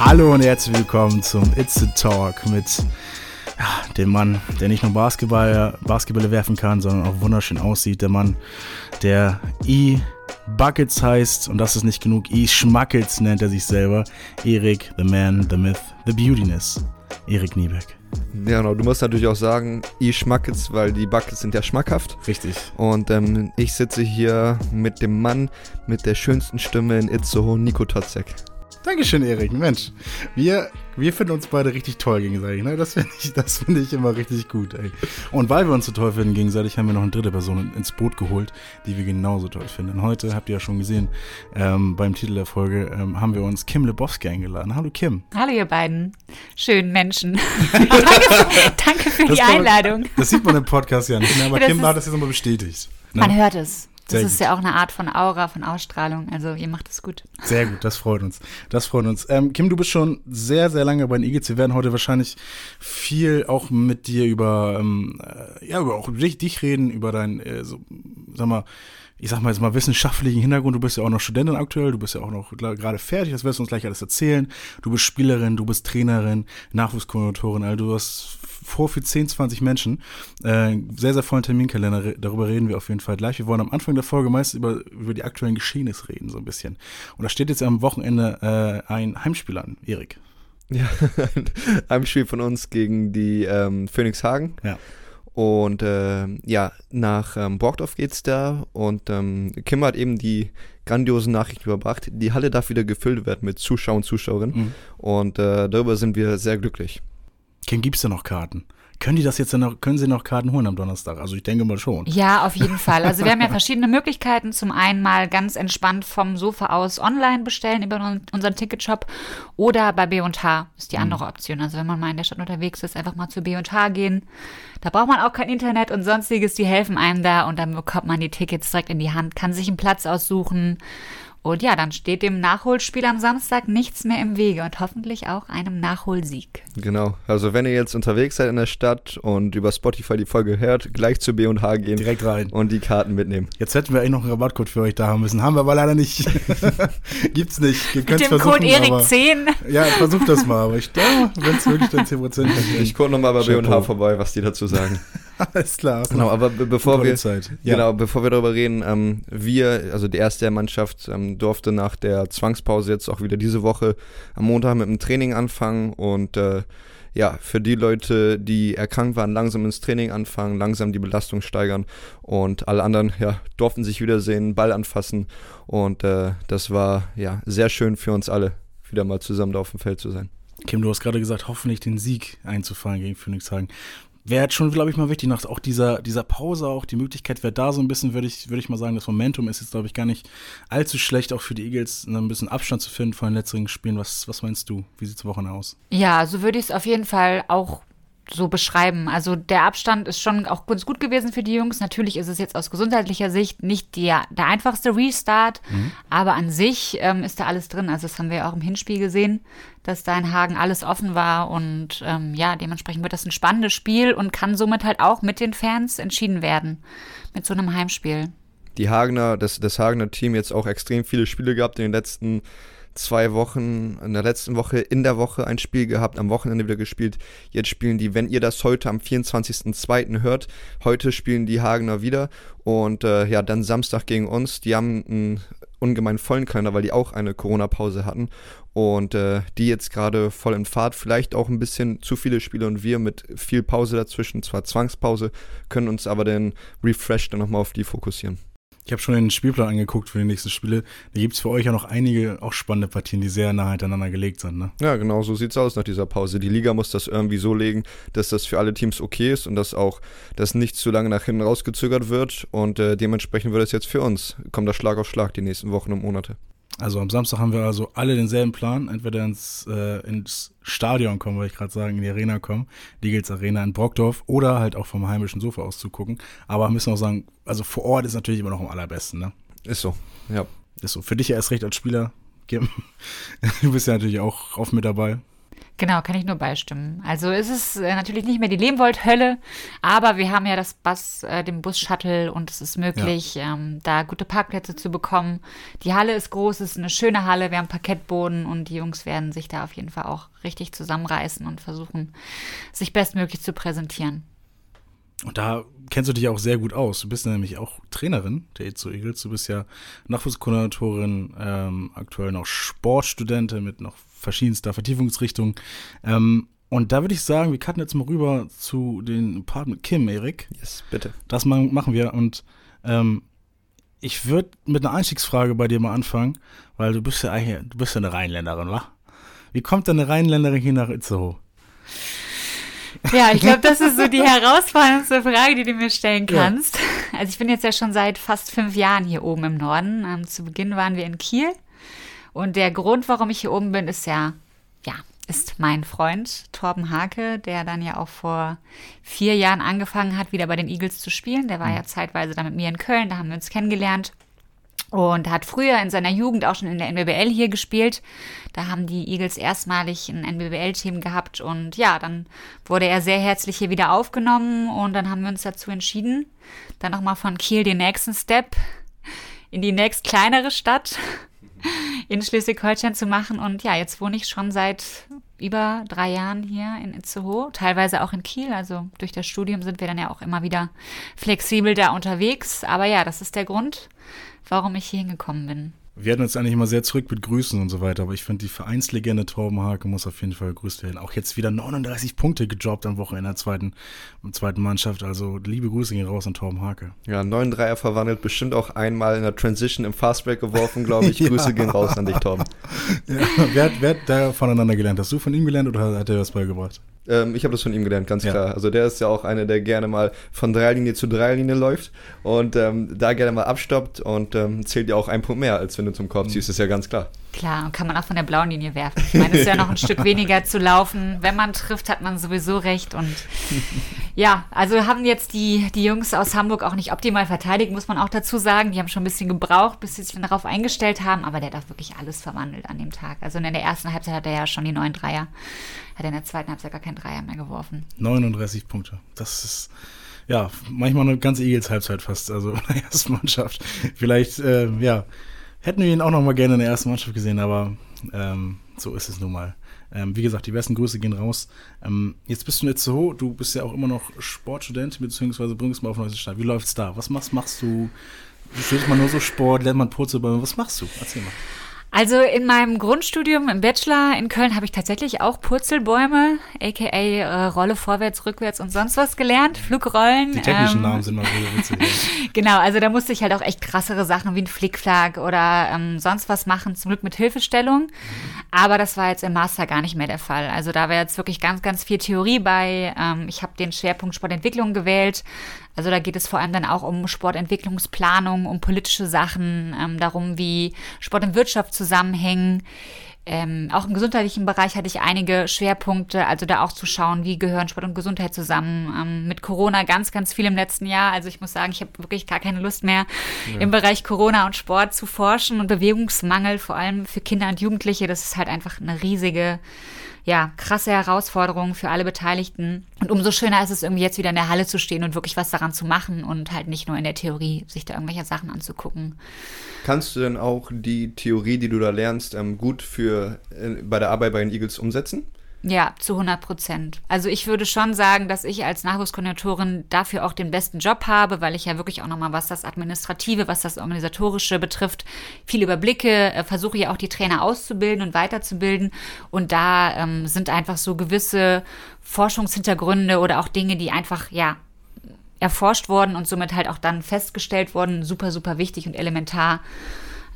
Hallo und herzlich willkommen zum It's a Talk mit ja, dem Mann, der nicht nur Basketball, Basketbälle werfen kann, sondern auch wunderschön aussieht. Der Mann, der E. Buckets heißt, und das ist nicht genug, E. Schmackels nennt er sich selber. Erik, the man, the myth, the beautiness. Erik Niebeck. Ja, genau. Du musst natürlich auch sagen, E. Schmackels, weil die Buckets sind ja schmackhaft. Richtig. Und ähm, ich sitze hier mit dem Mann mit der schönsten Stimme in Itzehoe, Nico Totzek. Dankeschön, Erik. Mensch, wir, wir finden uns beide richtig toll gegenseitig. Ne? Das finde ich, find ich immer richtig gut. Ey. Und weil wir uns so toll finden gegenseitig, haben wir noch eine dritte Person ins Boot geholt, die wir genauso toll finden. Heute, habt ihr ja schon gesehen, ähm, beim Titel der Folge ähm, haben wir uns Kim Lebowski eingeladen. Hallo Kim. Hallo ihr beiden schönen Menschen. danke, für, danke für die Einladung. Man, das sieht man im Podcast ja nicht mehr, aber das Kim hat das jetzt nochmal bestätigt. Ne? Man hört es. Das ist ja auch eine Art von Aura, von Ausstrahlung. Also ihr macht es gut. Sehr gut, das freut uns. Das freut uns. Ähm, Kim, du bist schon sehr, sehr lange bei den Eagles. Wir werden heute wahrscheinlich viel auch mit dir über, ähm, äh, ja, über auch dich, dich reden, über dein, äh, so, sag mal, ich sag mal jetzt mal wissenschaftlichen Hintergrund. Du bist ja auch noch Studentin aktuell, du bist ja auch noch gerade fertig, das wirst du uns gleich alles erzählen. Du bist Spielerin, du bist Trainerin, Nachwuchskoordinatorin, also du hast vor für 10, 20 Menschen. Äh, sehr, sehr vollen Terminkalender, darüber reden wir auf jeden Fall gleich. Wir wollen am Anfang der Folge meist über, über die aktuellen Geschehnisse reden, so ein bisschen. Und da steht jetzt am Wochenende äh, ein Heimspiel an, Erik. Ja, ein Heimspiel von uns gegen die ähm, Phoenix Hagen. Ja. Und äh, ja, nach ähm, Borgdorf geht's da und ähm, Kim hat eben die grandiosen Nachrichten überbracht. Die Halle darf wieder gefüllt werden mit Zuschauern und Zuschauerinnen mhm. und äh, darüber sind wir sehr glücklich. Kim, gibt's da noch Karten? Können die das jetzt noch, können sie noch Karten holen am Donnerstag? Also ich denke mal schon. Ja, auf jeden Fall. Also wir haben ja verschiedene Möglichkeiten. Zum einen mal ganz entspannt vom Sofa aus online bestellen über unseren Ticketshop oder bei B&H ist die mhm. andere Option. Also wenn man mal in der Stadt unterwegs ist, einfach mal zu B&H gehen. Da braucht man auch kein Internet und sonstiges. Die helfen einem da und dann bekommt man die Tickets direkt in die Hand, kann sich einen Platz aussuchen und ja, dann steht dem Nachholspiel am Samstag nichts mehr im Wege und hoffentlich auch einem Nachholsieg. Genau. Also wenn ihr jetzt unterwegs seid in der Stadt und über Spotify die Folge hört, gleich zu B&H gehen. Direkt rein. Und die Karten mitnehmen. Jetzt hätten wir eigentlich noch einen Rabattcode für euch da haben müssen. Haben wir aber leider nicht. Gibt's nicht. Ihr Mit dem Code ERIK10. Ja, versucht das mal. Aber ich glaube, wenn es wirklich dann 10% hat. Ich gucke nochmal bei B&H vorbei, was die dazu sagen. Alles klar. Genau, aber bevor wir, Zeit. Ja. genau, bevor wir darüber reden, ähm, wir, also die erste Mannschaft, ähm, durfte nach der Zwangspause jetzt auch wieder diese Woche am Montag mit dem Training anfangen und äh, ja, für die Leute, die erkrankt waren, langsam ins Training anfangen, langsam die Belastung steigern und alle anderen, ja, durften sich wiedersehen, Ball anfassen und äh, das war, ja, sehr schön für uns alle, wieder mal zusammen da auf dem Feld zu sein. Kim, du hast gerade gesagt, hoffentlich den Sieg einzufahren gegen Phoenix Hagen wäre jetzt schon, glaube ich, mal wichtig, nach auch dieser, dieser Pause auch, die Möglichkeit wäre da so ein bisschen, würde ich, würde ich mal sagen, das Momentum ist jetzt, glaube ich, gar nicht allzu schlecht, auch für die Eagles ne, ein bisschen Abstand zu finden von den letzten Spielen. Was, was meinst du? Wie sieht es Wochen aus? Ja, so würde ich es auf jeden Fall auch so beschreiben. Also der Abstand ist schon auch ganz gut gewesen für die Jungs. Natürlich ist es jetzt aus gesundheitlicher Sicht nicht der, der einfachste Restart, mhm. aber an sich ähm, ist da alles drin. Also das haben wir auch im Hinspiel gesehen, dass da in Hagen alles offen war und ähm, ja, dementsprechend wird das ein spannendes Spiel und kann somit halt auch mit den Fans entschieden werden mit so einem Heimspiel. Die Hagener, das, das Hagener Team jetzt auch extrem viele Spiele gehabt in den letzten zwei Wochen, in der letzten Woche, in der Woche ein Spiel gehabt, am Wochenende wieder gespielt. Jetzt spielen die, wenn ihr das heute am 24.02. hört, heute spielen die Hagener wieder und äh, ja, dann Samstag gegen uns. Die haben einen ungemein vollen Kalender, weil die auch eine Corona-Pause hatten und äh, die jetzt gerade voll in Fahrt, vielleicht auch ein bisschen zu viele Spiele und wir mit viel Pause dazwischen, zwar Zwangspause, können uns aber dann refreshed dann nochmal auf die fokussieren. Ich habe schon den Spielplan angeguckt für die nächsten Spiele. Da gibt es für euch ja noch einige auch spannende Partien, die sehr nah hintereinander gelegt sind. Ne? Ja, genau so sieht es aus nach dieser Pause. Die Liga muss das irgendwie so legen, dass das für alle Teams okay ist und dass auch das nicht zu lange nach hinten rausgezögert wird. Und äh, dementsprechend wird es jetzt für uns. Kommt das Schlag auf Schlag die nächsten Wochen und Monate. Also am Samstag haben wir also alle denselben Plan, entweder ins, äh, ins Stadion kommen, wollte ich gerade sagen, in die Arena kommen, die Gilts Arena in Brockdorf oder halt auch vom heimischen Sofa aus zu gucken. Aber müssen auch sagen, also vor Ort ist natürlich immer noch am allerbesten, ne? Ist so, ja. Ist so. Für dich ja erst recht als Spieler, Kim. Du bist ja natürlich auch oft mit dabei. Genau, kann ich nur beistimmen. Also es ist äh, natürlich nicht mehr die Lehmwold-Hölle, aber wir haben ja das Bus, äh, den Bus-Shuttle und es ist möglich, ja. ähm, da gute Parkplätze zu bekommen. Die Halle ist groß, es ist eine schöne Halle, wir haben Parkettboden und die Jungs werden sich da auf jeden Fall auch richtig zusammenreißen und versuchen, sich bestmöglich zu präsentieren. Und da kennst du dich auch sehr gut aus. Du bist nämlich auch Trainerin der Itzo Eagles. Du bist ja Nachwuchskoordinatorin, ähm, aktuell noch Sportstudentin mit noch verschiedenster Vertiefungsrichtungen. Ähm, und da würde ich sagen, wir cutten jetzt mal rüber zu den Part mit Kim, Erik. Yes, bitte. Das machen wir. Und ähm, ich würde mit einer Einstiegsfrage bei dir mal anfangen, weil du bist ja eigentlich, du bist ja eine Rheinländerin, wa? Wie kommt denn eine Rheinländerin hier nach Itzehoe? Ja, ich glaube, das ist so die herausforderndste Frage, die du mir stellen kannst. Ja. Also ich bin jetzt ja schon seit fast fünf Jahren hier oben im Norden. Ähm, zu Beginn waren wir in Kiel und der Grund, warum ich hier oben bin, ist ja, ja, ist mein Freund Torben Hake, der dann ja auch vor vier Jahren angefangen hat, wieder bei den Eagles zu spielen. Der war ja mhm. zeitweise da mit mir in Köln, da haben wir uns kennengelernt. Und hat früher in seiner Jugend auch schon in der NBBL hier gespielt. Da haben die Eagles erstmalig ein NBBL-Team gehabt. Und ja, dann wurde er sehr herzlich hier wieder aufgenommen. Und dann haben wir uns dazu entschieden, dann nochmal von Kiel den nächsten Step in die nächst kleinere Stadt in Schleswig-Holstein zu machen. Und ja, jetzt wohne ich schon seit über drei Jahren hier in Itzehoe, teilweise auch in Kiel. Also durch das Studium sind wir dann ja auch immer wieder flexibel da unterwegs. Aber ja, das ist der Grund, warum ich hier hingekommen bin. Wir hatten uns eigentlich immer sehr zurück mit Grüßen und so weiter, aber ich finde, die Vereinslegende Torben Hake muss auf jeden Fall gegrüßt werden. Auch jetzt wieder 39 Punkte gedroppt am Wochenende in der zweiten, zweiten Mannschaft. Also liebe Grüße gehen raus an Torben Hake. Ja, 9 Dreier verwandelt, bestimmt auch einmal in der Transition im Fastbreak geworfen, glaube ich. ja. Grüße gehen raus an dich, Torben. Ja. Wer, hat, wer hat da voneinander gelernt? Hast du von ihm gelernt oder hat er was beigebracht? Ähm, ich habe das von ihm gelernt, ganz ja. klar. Also der ist ja auch einer, der gerne mal von Dreilinie zu Dreilinie läuft und ähm, da gerne mal abstoppt und ähm, zählt ja auch ein Punkt mehr, als wenn du zum Korb ziehst, ist ja ganz klar. Klar, und kann man auch von der blauen Linie werfen. Ich meine, es ist ja noch ein Stück weniger zu laufen. Wenn man trifft, hat man sowieso recht. Und ja, also haben jetzt die, die Jungs aus Hamburg auch nicht optimal verteidigt, muss man auch dazu sagen. Die haben schon ein bisschen gebraucht, bis sie sich darauf eingestellt haben. Aber der hat auch wirklich alles verwandelt an dem Tag. Also in der ersten Halbzeit hat er ja schon die neun Dreier. Hat er in der zweiten Halbzeit gar keinen Dreier mehr geworfen. 39 Punkte. Das ist ja, manchmal eine ganze Eagles-Halbzeit fast, also in der ersten Mannschaft. Vielleicht, äh, ja, Hätten wir ihn auch noch mal gerne in der ersten Mannschaft gesehen, aber ähm, so ist es nun mal. Ähm, wie gesagt, die besten Grüße gehen raus. Ähm, jetzt bist du in Itzehoe, du bist ja auch immer noch Sportstudent, beziehungsweise bringst mal auf neueste Stadt. Wie läuft's da? Was machst, machst du? Steht man nur so Sport, lernt man Purzelbäume? Was machst du? Erzähl mal. Also in meinem Grundstudium im Bachelor in Köln habe ich tatsächlich auch Purzelbäume, aka äh, Rolle vorwärts, rückwärts und sonst was gelernt, Flugrollen. Die technischen ähm, Namen sind mal so witzig. genau, also da musste ich halt auch echt krassere Sachen wie ein Flickflack oder ähm, sonst was machen, zum Glück mit Hilfestellung. Aber das war jetzt im Master gar nicht mehr der Fall. Also da war jetzt wirklich ganz, ganz viel Theorie bei. Ähm, ich habe den Schwerpunkt Sportentwicklung gewählt, also da geht es vor allem dann auch um Sportentwicklungsplanung, um politische Sachen, ähm, darum, wie Sport und Wirtschaft zusammenhängen. Ähm, auch im gesundheitlichen Bereich hatte ich einige Schwerpunkte, also da auch zu schauen, wie gehören Sport und Gesundheit zusammen. Ähm, mit Corona ganz, ganz viel im letzten Jahr. Also ich muss sagen, ich habe wirklich gar keine Lust mehr, ja. im Bereich Corona und Sport zu forschen und Bewegungsmangel, vor allem für Kinder und Jugendliche. Das ist halt einfach eine riesige ja, krasse Herausforderung für alle Beteiligten. Und umso schöner ist es irgendwie jetzt wieder in der Halle zu stehen und wirklich was daran zu machen und halt nicht nur in der Theorie sich da irgendwelche Sachen anzugucken. Kannst du denn auch die Theorie, die du da lernst, ähm, gut für äh, bei der Arbeit bei den Eagles umsetzen? Ja, zu 100 Prozent. Also ich würde schon sagen, dass ich als Nachwuchskoordinatorin dafür auch den besten Job habe, weil ich ja wirklich auch nochmal, was das Administrative, was das Organisatorische betrifft, viel überblicke, äh, versuche ja auch die Trainer auszubilden und weiterzubilden. Und da ähm, sind einfach so gewisse Forschungshintergründe oder auch Dinge, die einfach, ja, erforscht worden und somit halt auch dann festgestellt worden, super, super wichtig und elementar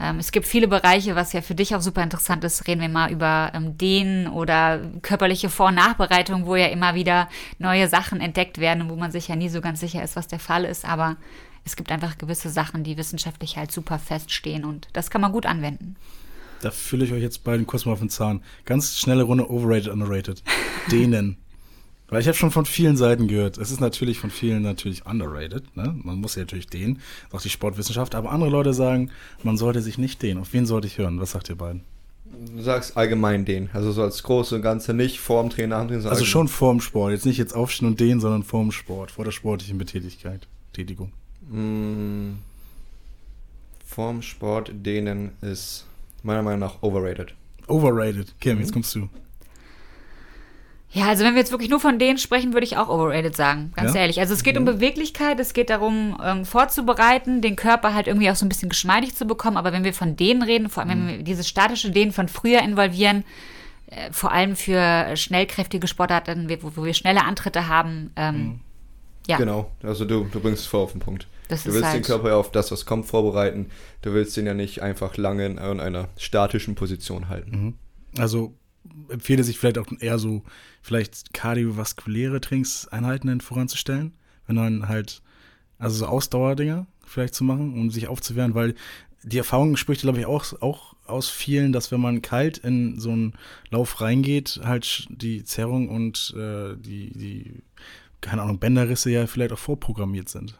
ähm, es gibt viele Bereiche, was ja für dich auch super interessant ist. Reden wir mal über ähm, Dehnen oder körperliche Vor- und Nachbereitung, wo ja immer wieder neue Sachen entdeckt werden und wo man sich ja nie so ganz sicher ist, was der Fall ist. Aber es gibt einfach gewisse Sachen, die wissenschaftlich halt super feststehen und das kann man gut anwenden. Da fühle ich euch jetzt beiden kurz mal auf den Zahn. Ganz schnelle Runde overrated, underrated. Dehnen. Weil ich habe schon von vielen Seiten gehört, es ist natürlich von vielen natürlich underrated, ne? Man muss ja natürlich den, auch die Sportwissenschaft, aber andere Leute sagen, man sollte sich nicht den. Auf wen sollte ich hören? Was sagt ihr beiden? du sagst allgemein den, also so als große und Ganze, nicht vorm Training, nach dem Training. Also schon vorm Sport, jetzt nicht jetzt aufstehen und den, sondern vorm Sport, vor der sportlichen Betätigkeit, Tätigung. Mm, vorm Sport dehnen ist meiner Meinung nach overrated. Overrated. Kim, jetzt kommst du. Ja, also wenn wir jetzt wirklich nur von denen sprechen, würde ich auch overrated sagen, ganz Ja? ehrlich. Also es geht um Beweglichkeit, es geht darum, ähm, vorzubereiten, den Körper halt irgendwie auch so ein bisschen geschmeidig zu bekommen. Aber wenn wir von denen reden, vor allem wenn wir dieses statische Dehnen von früher involvieren, äh, vor allem für schnellkräftige Sportarten, wo, wo wir schnelle Antritte haben, ähm, ja, Genau, also du, du bringst es voll auf den Punkt. das Du willst halt. den Körper ja auf das, was kommt, vorbereiten. Du willst ihn ja nicht einfach lange in einer statischen Position halten. Also empfehle sich vielleicht auch eher so, vielleicht kardiovaskuläre Trainingseinheiten voranzustellen, wenn dann halt, also so Ausdauerdinger vielleicht zu machen, um sich aufzuwärmen, weil die Erfahrung spricht, glaube ich, auch, auch aus vielen, dass wenn man kalt in so einen Lauf reingeht, halt die Zerrung und äh, die, die, keine Ahnung, Bänderrisse ja vielleicht auch vorprogrammiert sind.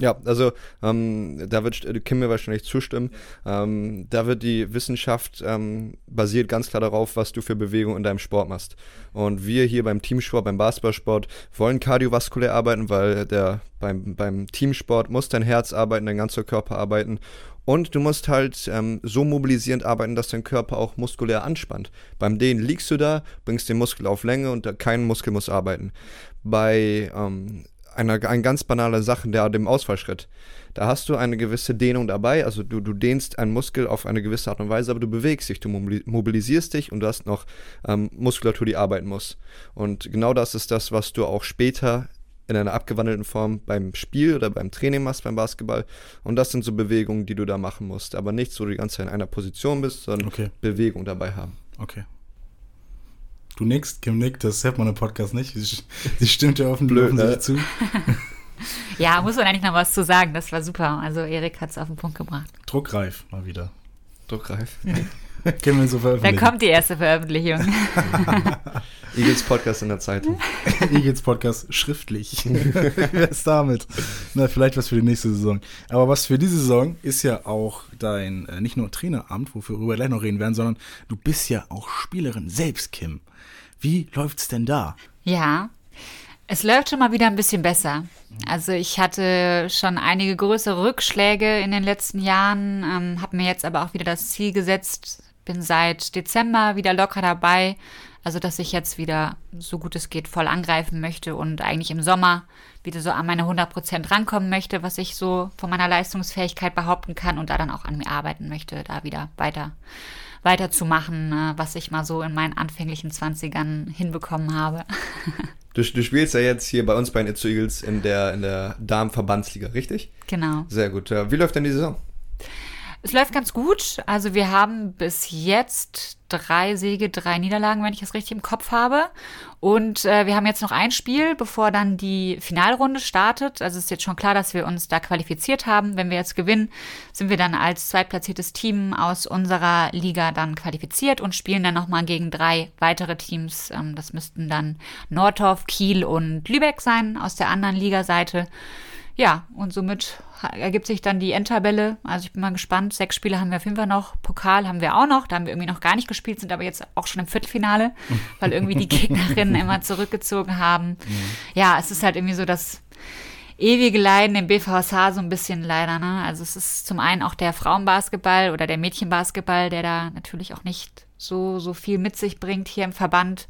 Ja, also ähm, da wird äh, Kim mir wahrscheinlich zustimmen. Ähm, da wird die Wissenschaft ähm, basiert ganz klar darauf, was du für Bewegung in deinem Sport machst. Und wir hier beim Teamsport, beim Basketballsport wollen kardiovaskulär arbeiten, weil der beim, beim Teamsport muss dein Herz arbeiten, dein ganzer Körper arbeiten. Und du musst halt ähm, so mobilisierend arbeiten, dass dein Körper auch muskulär anspannt. Beim Dehnen liegst du da, bringst den Muskel auf Länge und kein Muskel muss arbeiten. Bei ähm, einer ein ganz banale Sache, der dem Ausfallschritt. Da hast du eine gewisse Dehnung dabei, also du, du dehnst einen Muskel auf eine gewisse Art und Weise, aber du bewegst dich, du mobili- mobilisierst dich und du hast noch ähm, Muskulatur, die arbeiten muss. Und genau das ist das, was du auch später in einer abgewandelten Form beim Spiel oder beim Training machst, beim Basketball. Und das sind so Bewegungen, die du da machen musst. Aber nicht so, du die ganze Zeit in einer Position bist, sondern Okay. Bewegung dabei haben. Okay. Du nickst, Kim nickt, das hört man im Podcast nicht. Sie, sie stimmt ja offen, Blöd, offensichtlich ne? zu. Ja, muss man eigentlich noch was zu sagen. Das war super. Also Erik hat es auf den Punkt gebracht. Druckreif mal wieder. Druckreif. Können wir so Da veröffentlichen. kommt die erste Veröffentlichung. Eagles Podcast in der Zeitung. Eagles Podcast schriftlich. Wer ist damit? Na, vielleicht was für die nächste Saison. Aber was für diese Saison ist ja auch dein, äh, nicht nur Traineramt, wofür wir gleich noch reden werden, sondern du bist ja auch Spielerin selbst, Kim. Wie läuft's denn da? Ja, es läuft schon mal wieder ein bisschen besser. Also ich hatte schon einige größere Rückschläge in den letzten Jahren, ähm, habe mir jetzt aber auch wieder das Ziel gesetzt, bin seit Dezember wieder locker dabei. Also dass ich jetzt wieder, so gut es geht, voll angreifen möchte und eigentlich im Sommer wieder so an meine 100% rankommen möchte, was ich so von meiner Leistungsfähigkeit behaupten kann und da dann auch an mir arbeiten möchte, da wieder weiter weiterzumachen, äh, was ich mal so in meinen anfänglichen 20ern hinbekommen habe. Du, du spielst ja jetzt hier bei uns bei den Itzu Eagles in der, in der Damenverbandsliga, richtig? Genau. Sehr gut. Wie läuft denn die Saison? Es läuft ganz gut. Also wir haben bis jetzt drei Siege, drei Niederlagen, wenn ich das richtig im Kopf habe. Und äh, wir haben jetzt noch ein Spiel, bevor dann die Finalrunde startet. Also es ist jetzt schon klar, dass wir uns da qualifiziert haben. Wenn wir jetzt gewinnen, sind wir dann als zweitplatziertes Team aus unserer Liga dann qualifiziert und spielen dann nochmal gegen drei weitere Teams. Ähm, das müssten dann Nordhoff, Kiel und Lübeck sein aus der anderen Ligaseite. Ja, und somit ergibt sich dann die Endtabelle. Also ich bin mal gespannt. Sechs Spiele haben wir auf jeden Fall noch. Pokal haben wir auch noch. Da haben wir irgendwie noch gar nicht gespielt, sind aber jetzt auch schon im Viertelfinale, weil irgendwie die Gegnerinnen immer zurückgezogen haben. Ja, es ist halt irgendwie so das ewige Leiden im BVSH so ein bisschen leider. Ne? Also es ist zum einen auch der Frauenbasketball oder der Mädchenbasketball, der da natürlich auch nicht so, so viel mit sich bringt hier im Verband.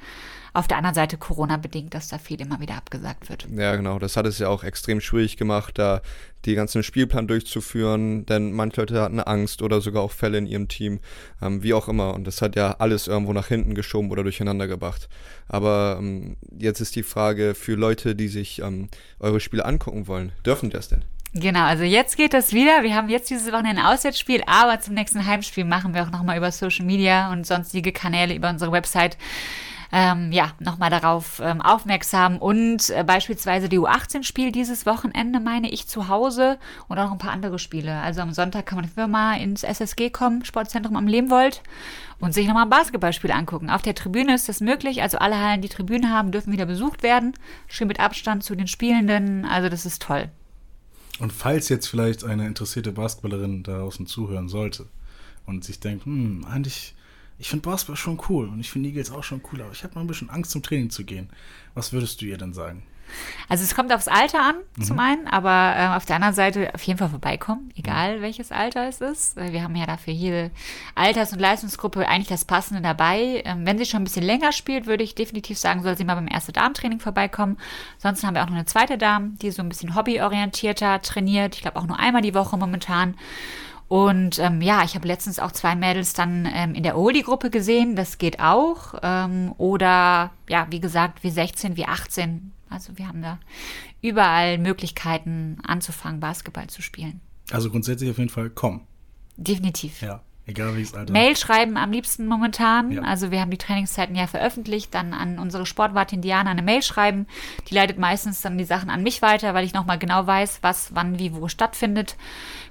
Auf der anderen Seite Corona bedingt, dass da viel immer wieder abgesagt wird. Ja, genau. Das hat es ja auch extrem schwierig gemacht, da die ganzen Spielplan durchzuführen, denn manche Leute hatten Angst oder sogar auch Fälle in ihrem Team, ähm, wie auch immer. Und das hat ja alles irgendwo nach hinten geschoben oder durcheinander gebracht. Aber ähm, jetzt ist die Frage für Leute, die sich ähm, eure Spiele angucken wollen, dürfen die das denn? Genau, also jetzt geht das wieder. Wir haben jetzt dieses Wochenende ein Auswärtsspiel, aber zum nächsten Heimspiel machen wir auch nochmal über Social Media und sonstige Kanäle über unsere Website ähm, ja, nochmal darauf ähm, aufmerksam. Und äh, beispielsweise die U18 spielt dieses Wochenende, meine ich, zu Hause und auch noch ein paar andere Spiele. Also am Sonntag kann man für mal ins SSG kommen, Sportzentrum am Lehmwold, und sich nochmal ein Basketballspiel angucken. Auf der Tribüne ist das möglich. Also alle Hallen, die Tribüne haben, dürfen wieder besucht werden. Schön mit Abstand zu den Spielenden. Also das ist toll. Und falls jetzt vielleicht eine interessierte Basketballerin da draußen zuhören sollte und sich denkt, hm, eigentlich ich finde Basketball schon cool und ich finde Eagles auch schon cool, aber ich habe mal ein bisschen Angst, zum Training zu gehen. Was würdest du ihr denn sagen? Also es kommt aufs Alter an, mhm. zum einen, aber äh, auf der anderen Seite auf jeden Fall vorbeikommen, egal welches Alter es ist. Wir haben ja dafür jede Alters- und Leistungsgruppe eigentlich das Passende dabei. Ähm, wenn sie schon ein bisschen länger spielt, würde ich definitiv sagen, soll sie mal beim ersten Darmtraining vorbeikommen. Sonst haben wir auch noch eine zweite Dame, die so ein bisschen hobbyorientierter trainiert. Ich glaube auch nur einmal die Woche momentan. Und ähm, ja, ich habe letztens auch zwei Mädels dann ähm, in der Oldie-Gruppe gesehen. Das geht auch. Ähm, oder ja, wie gesagt, wie 16, wie 18 also wir haben da überall Möglichkeiten anzufangen, Basketball zu spielen. Also grundsätzlich auf jeden Fall kommen. Definitiv. Ja. Egal wie es Alter. Mail schreiben am liebsten momentan. Ja. Also wir haben die Trainingszeiten ja veröffentlicht, dann an unsere Sportwartin Diana eine Mail schreiben. Die leitet meistens dann die Sachen an mich weiter, weil ich nochmal genau weiß, was, wann, wie, wo stattfindet.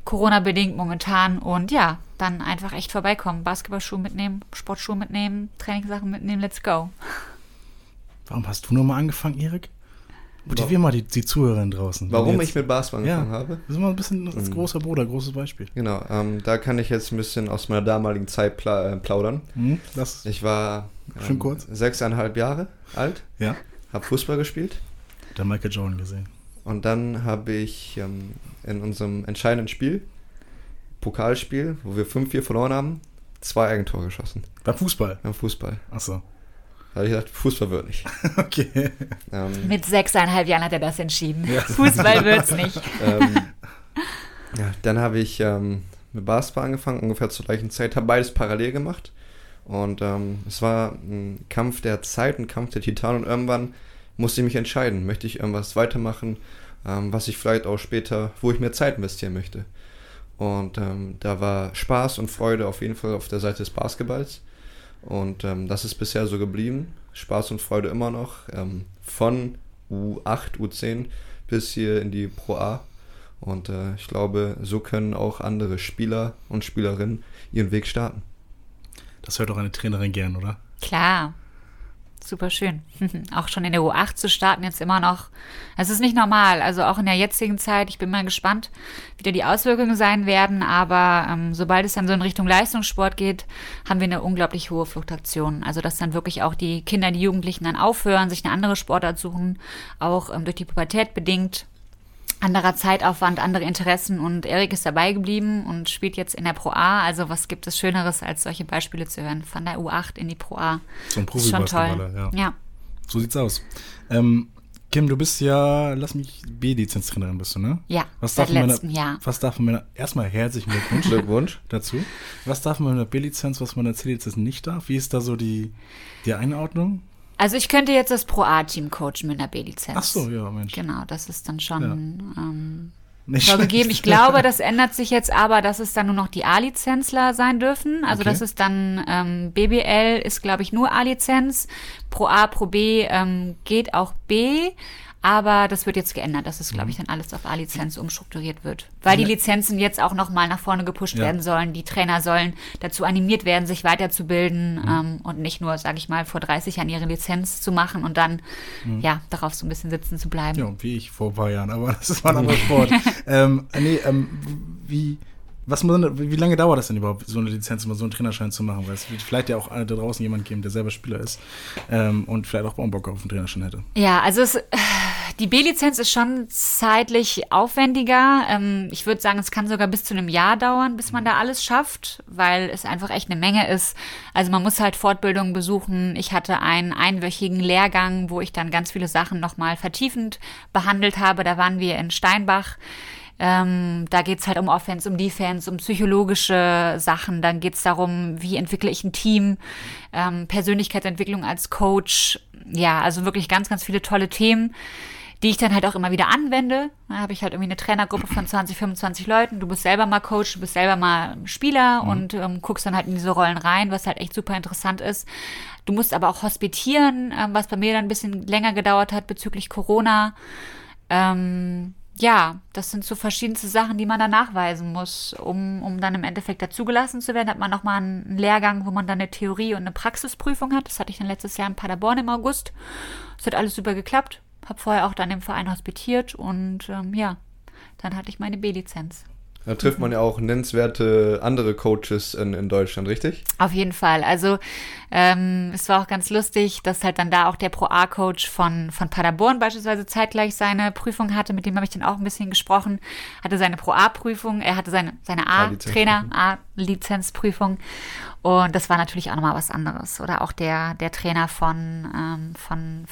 Corona-bedingt momentan. Und ja, dann einfach echt vorbeikommen. Basketballschuhe mitnehmen, Sportschuhe mitnehmen, Trainingssachen mitnehmen, let's go. Warum hast du nochmal angefangen, Erik? Motivier mal die, die Zuhörerin draußen. Warum ich mit Basketball angefangen ja, habe? Das ist mal ein bisschen als mhm. großer Bruder, großes Beispiel. Genau, ähm, da kann ich jetzt ein bisschen aus meiner damaligen Zeit pla äh, plaudern. Mhm, ich war ähm, Schön kurz. sechseinhalb Jahre alt. Ja. Habe Fußball gespielt. Der Michael Jordan gesehen. Und dann habe ich ähm, in unserem entscheidenden Spiel, Pokalspiel, wo wir 5-4 verloren haben, zwei Eigentore geschossen. Beim Fußball? Beim Fußball. Achso. Da habe ich gesagt, Fußball wird nicht. okay. Ähm, Mit sechseinhalb Jahren hat er das entschieden. Ja. Fußball wird es nicht. ähm, ja, dann habe ich ähm, mit Basketball angefangen, ungefähr zur gleichen Zeit, habe beides parallel gemacht. Und ähm, es war ein Kampf der Zeit, ein Kampf der Titan und irgendwann musste ich mich entscheiden, möchte ich irgendwas weitermachen, ähm, was ich vielleicht auch später, wo ich mehr Zeit investieren möchte. Und ähm, da war Spaß und Freude auf jeden Fall auf der Seite des Basketballs. Und ähm, das ist bisher so geblieben. Spaß und Freude immer noch. Ähm, von U8, U10 bis hier in die Pro A. Und äh, ich glaube, so können auch andere Spieler und Spielerinnen ihren Weg starten. Das hört auch eine Trainerin gern, oder? Klar super schön. auch schon in der U8 zu starten, jetzt immer noch. Es ist nicht normal. Also auch in der jetzigen Zeit, ich bin mal gespannt, wie da die Auswirkungen sein werden. Aber ähm, sobald es dann so in Richtung Leistungssport geht, haben wir eine unglaublich hohe Fluktuation. Also dass dann wirklich auch die Kinder, die Jugendlichen dann aufhören, sich eine andere Sportart suchen, auch ähm, durch die Pubertät bedingt anderer Zeitaufwand, andere Interessen und Erik ist dabei geblieben und spielt jetzt in der Pro A. Also was gibt es Schöneres, als solche Beispiele zu hören? Von der U8 in die Pro A. So ein Profi-Basketballer, ja. ja. So sieht's aus. Ähm, Kim, du bist ja, lass mich, B-Lizenztrainerin bist du, ne? Ja, was seit letztem Jahr. Was darf man mit erstmal herzlichen Glückwunsch. Glückwunsch. dazu. Was darf man mit einer B-Lizenz, was man in der C-Lizenz nicht darf? Wie ist da so die, die Einordnung? Also ich könnte jetzt das Pro A-Team coachen mit einer B-Lizenz. Ach so, ja, Mensch. Genau, das ist dann schon ja. ähm, nicht vorgegeben. Ich glaube, das ändert sich jetzt aber, dass es dann nur noch die A-Lizenzler sein dürfen. Also okay. das ist dann ähm, BBL ist, glaube ich, nur A-Lizenz. Pro A, Pro B ähm, geht auch B. Aber das wird jetzt geändert, dass es, glaube ich, mhm. dann alles auf A-Lizenz umstrukturiert wird. Weil die Lizenzen jetzt auch nochmal nach vorne gepusht ja. werden sollen. Die Trainer sollen dazu animiert werden, sich weiterzubilden mhm. ähm, und nicht nur, sage ich mal, vor 30 Jahren ihre Lizenz zu machen und dann, mhm. ja, darauf so ein bisschen sitzen zu bleiben. Ja, wie ich vor ein paar Jahren, aber das ist mal ein anderer Sport. ähm, nee, ähm, wie was muss, wie lange dauert das denn überhaupt, so eine Lizenz, mal so einen Trainerschein zu machen? Weil es wird vielleicht ja auch da draußen jemand geben, der selber Spieler ist ähm, und vielleicht auch Bock auf einen Trainerschein hätte. Ja, also es, die B-Lizenz ist schon zeitlich aufwendiger. Ähm, ich würde sagen, es kann sogar bis zu einem Jahr dauern, bis man da alles schafft, weil es einfach echt eine Menge ist. Also man muss halt Fortbildungen besuchen. Ich hatte einen einwöchigen Lehrgang, wo ich dann ganz viele Sachen nochmal vertiefend behandelt habe. Da waren wir in Steinbach ähm, da geht's halt um Offense, um Defense, um psychologische Sachen. Dann geht's darum, wie entwickle ich ein Team, ähm, Persönlichkeitsentwicklung als Coach. Ja, also wirklich ganz, ganz viele tolle Themen, die ich dann halt auch immer wieder anwende. Da habe ich halt irgendwie eine Trainergruppe von 20, 25 Leuten. Du bist selber mal Coach, du bist selber mal Spieler mhm. und ähm, guckst dann halt in diese Rollen rein, was halt echt super interessant ist. Du musst aber auch hospitieren, ähm, was bei mir dann ein bisschen länger gedauert hat bezüglich Corona. Ähm, ja, das sind so verschiedenste Sachen, die man da nachweisen muss, um, um dann im Endeffekt dazugelassen zu werden. Hat man nochmal einen Lehrgang, wo man dann eine Theorie und eine Praxisprüfung hat. Das hatte ich dann letztes Jahr in Paderborn im August. Es hat alles super geklappt. Habe vorher auch dann im Verein hospitiert und ähm, ja, dann hatte ich meine B-Lizenz. Da trifft man ja auch nennenswerte andere Coaches in, in Deutschland, richtig? Auf jeden Fall. Also ähm, es war auch ganz lustig, dass halt dann da auch der Pro-A-Coach von, von Paderborn beispielsweise zeitgleich seine Prüfung hatte. Mit dem habe ich dann auch ein bisschen gesprochen. Hatte seine Pro-A-Prüfung, er hatte seine, seine A-Trainer, A-Lizenzprüfung. Und das war natürlich auch nochmal was anderes. Oder auch der, der Trainer von, ähm, von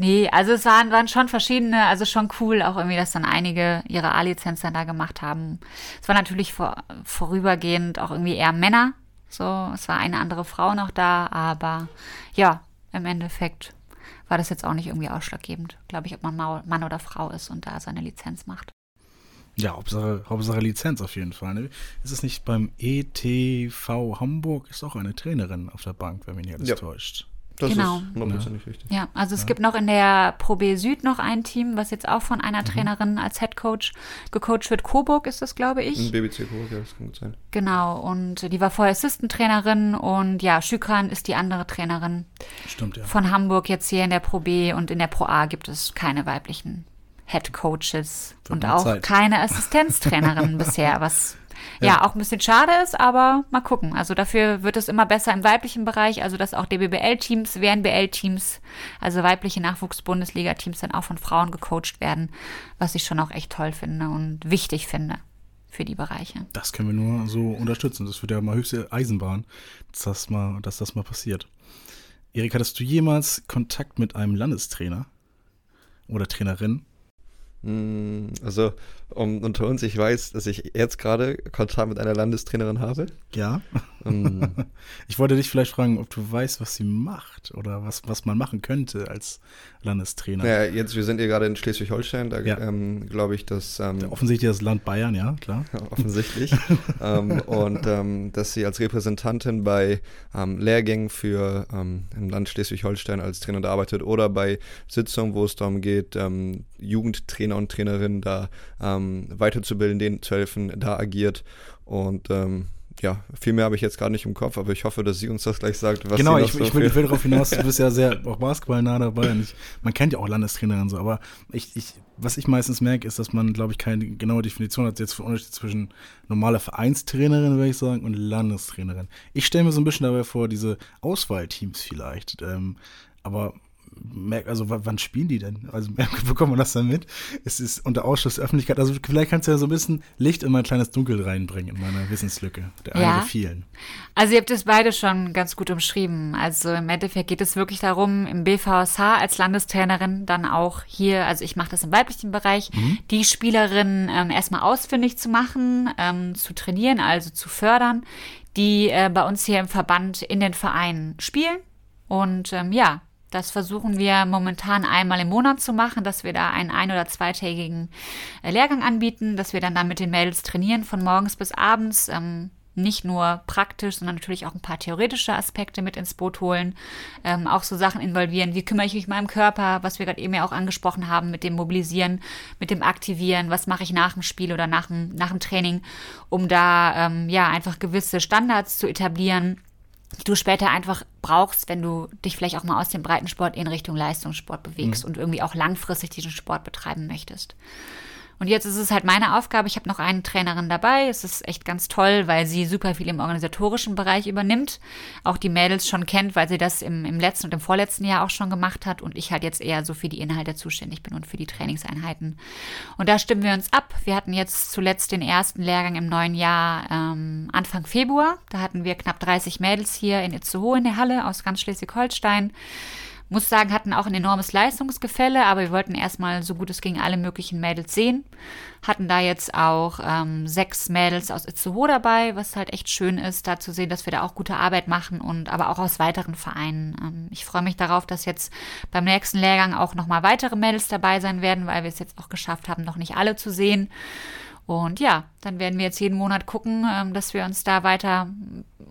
Nee, also es waren, waren schon verschiedene, also schon cool, auch irgendwie, dass dann einige ihre A-Lizenz dann da gemacht haben. Es war natürlich vor, vorübergehend auch irgendwie eher Männer. So, es war eine andere Frau noch da, aber ja, im Endeffekt war das jetzt auch nicht irgendwie ausschlaggebend, glaube ich, ob man Mann oder Frau ist und da seine Lizenz macht. Ja, Hauptsache, Hauptsache Lizenz auf jeden Fall. Ne? Ist es nicht beim ETV Hamburg, ist auch eine Trainerin auf der Bank, wenn mich nicht alles ja. täuscht. Das genau. ist hundertprozentig ja. richtig. Ja, also es ja. gibt noch in der Pro B Süd noch ein Team, was jetzt auch von einer mhm. Trainerin als Head Coach gecoacht wird. Coburg ist das, glaube ich. Ein BBC Coburg, ja, das kann gut sein. Genau, und die war vorher Assistant-Trainerin und ja, Schükran ist die andere Trainerin. Stimmt, ja. Von Hamburg jetzt hier in der Pro B und in der Pro A gibt es keine weiblichen Head Coaches und auch Zeit. keine Assistenztrainerin bisher, was ja. ja. auch ein bisschen schade ist, aber mal gucken. Also dafür wird es immer besser im weiblichen Bereich, also dass auch DBBL-Teams, WNBL-Teams, also weibliche Nachwuchs-Bundesliga-Teams dann auch von Frauen gecoacht werden, was ich schon auch echt toll finde und wichtig finde für die Bereiche. Das können wir nur so unterstützen. Das wird ja mal höchste Eisenbahn, dass das mal, dass das mal passiert. Erik, hattest du jemals Kontakt mit einem Landestrainer oder Trainerin? Hm, also, um, unter uns, ich weiß, dass ich jetzt gerade Kontakt mit einer Landestrainerin habe. Ja. Um, ähm, ich wollte dich vielleicht fragen, ob du weißt, was sie macht oder was, was man machen könnte als Landestrainer. Ja, jetzt, wir sind hier gerade in Schleswig-Holstein, da ja. ähm, glaube ich, dass. Ähm, ja, offensichtlich das Land Bayern, ja, klar. offensichtlich. ähm, und ähm, dass sie als Repräsentantin bei ähm, Lehrgängen für im Land Schleswig-Holstein als Trainer da arbeitet oder bei Sitzungen, wo es darum geht, Jugendtrainer und Trainerinnen da weiterzubilden, denen zu helfen, da agiert. Und ja, viel mehr habe ich jetzt gar nicht im Kopf, aber ich hoffe, dass sie uns das gleich sagt. Was genau, ich, so ich, will, ich will darauf hinaus, du bist ja sehr auch Basketball nah dabei und ich, man kennt ja auch Landestrainer und so, aber ich, ich, was ich meistens merke, ist, dass man, glaube ich, keine genaue Definition hat jetzt für Unterschied zwischen normaler Vereinstrainerin, würde ich sagen, und Landestrainerin. Ich stelle mir so ein bisschen dabei vor, diese Auswahlteams vielleicht, ähm, aber also wann spielen die denn? Also bekommt man das dann mit? Es ist unter Ausschuss der Öffentlichkeit. Also vielleicht kannst du ja so ein bisschen Licht in mein kleines Dunkel reinbringen in meiner Wissenslücke. Der ja. vielen. Also ihr habt es beide schon ganz gut umschrieben. Also im Endeffekt geht es wirklich darum, im BVSH als Landestrainerin dann auch hier, also ich mache das im weiblichen Bereich, mhm. die Spielerin ähm, erstmal ausfindig zu machen, ähm, zu trainieren, also zu fördern, die äh, bei uns hier im Verband in den Vereinen spielen. Und ähm, ja, das versuchen wir momentan einmal im Monat zu machen, dass wir da einen ein- oder zweitägigen äh, Lehrgang anbieten, dass wir dann da mit den Mädels trainieren von morgens bis abends. Ähm, nicht nur praktisch, sondern natürlich auch ein paar theoretische Aspekte mit ins Boot holen. Ähm, auch so Sachen involvieren, wie kümmere ich mich meinem Körper, was wir gerade eben ja auch angesprochen haben, mit dem Mobilisieren, mit dem Aktivieren, was mache ich nach dem Spiel oder nach dem, nach dem Training, um da ähm, ja einfach gewisse Standards zu etablieren du später einfach brauchst, wenn du dich vielleicht auch mal aus dem Breitensport in Richtung Leistungssport bewegst mhm. und irgendwie auch langfristig diesen Sport betreiben möchtest. Und jetzt ist es halt meine Aufgabe. Ich habe noch eine Trainerin dabei. Es ist echt ganz toll, weil sie super viel im organisatorischen Bereich übernimmt. Auch die Mädels schon kennt, weil sie das im, im letzten und im vorletzten Jahr auch schon gemacht hat. Und ich halt jetzt eher so für die Inhalte zuständig bin und für die Trainingseinheiten. Und da stimmen wir uns ab. Wir hatten jetzt zuletzt den ersten Lehrgang im neuen Jahr ähm, Anfang Februar. Da hatten wir knapp 30 Mädels hier in Itzehoe in der Halle aus ganz Schleswig-Holstein. Muss sagen, hatten auch ein enormes Leistungsgefälle, aber wir wollten erstmal so gut es ging alle möglichen Mädels sehen. Hatten da jetzt auch ähm, sechs Mädels aus Itzehoe dabei, was halt echt schön ist, da zu sehen, dass wir da auch gute Arbeit machen und aber auch aus weiteren Vereinen. Ähm, ich freue mich darauf, dass jetzt beim nächsten Lehrgang auch nochmal weitere Mädels dabei sein werden, weil wir es jetzt auch geschafft haben, noch nicht alle zu sehen. Und ja, dann werden wir jetzt jeden Monat gucken, ähm, dass wir uns da weiter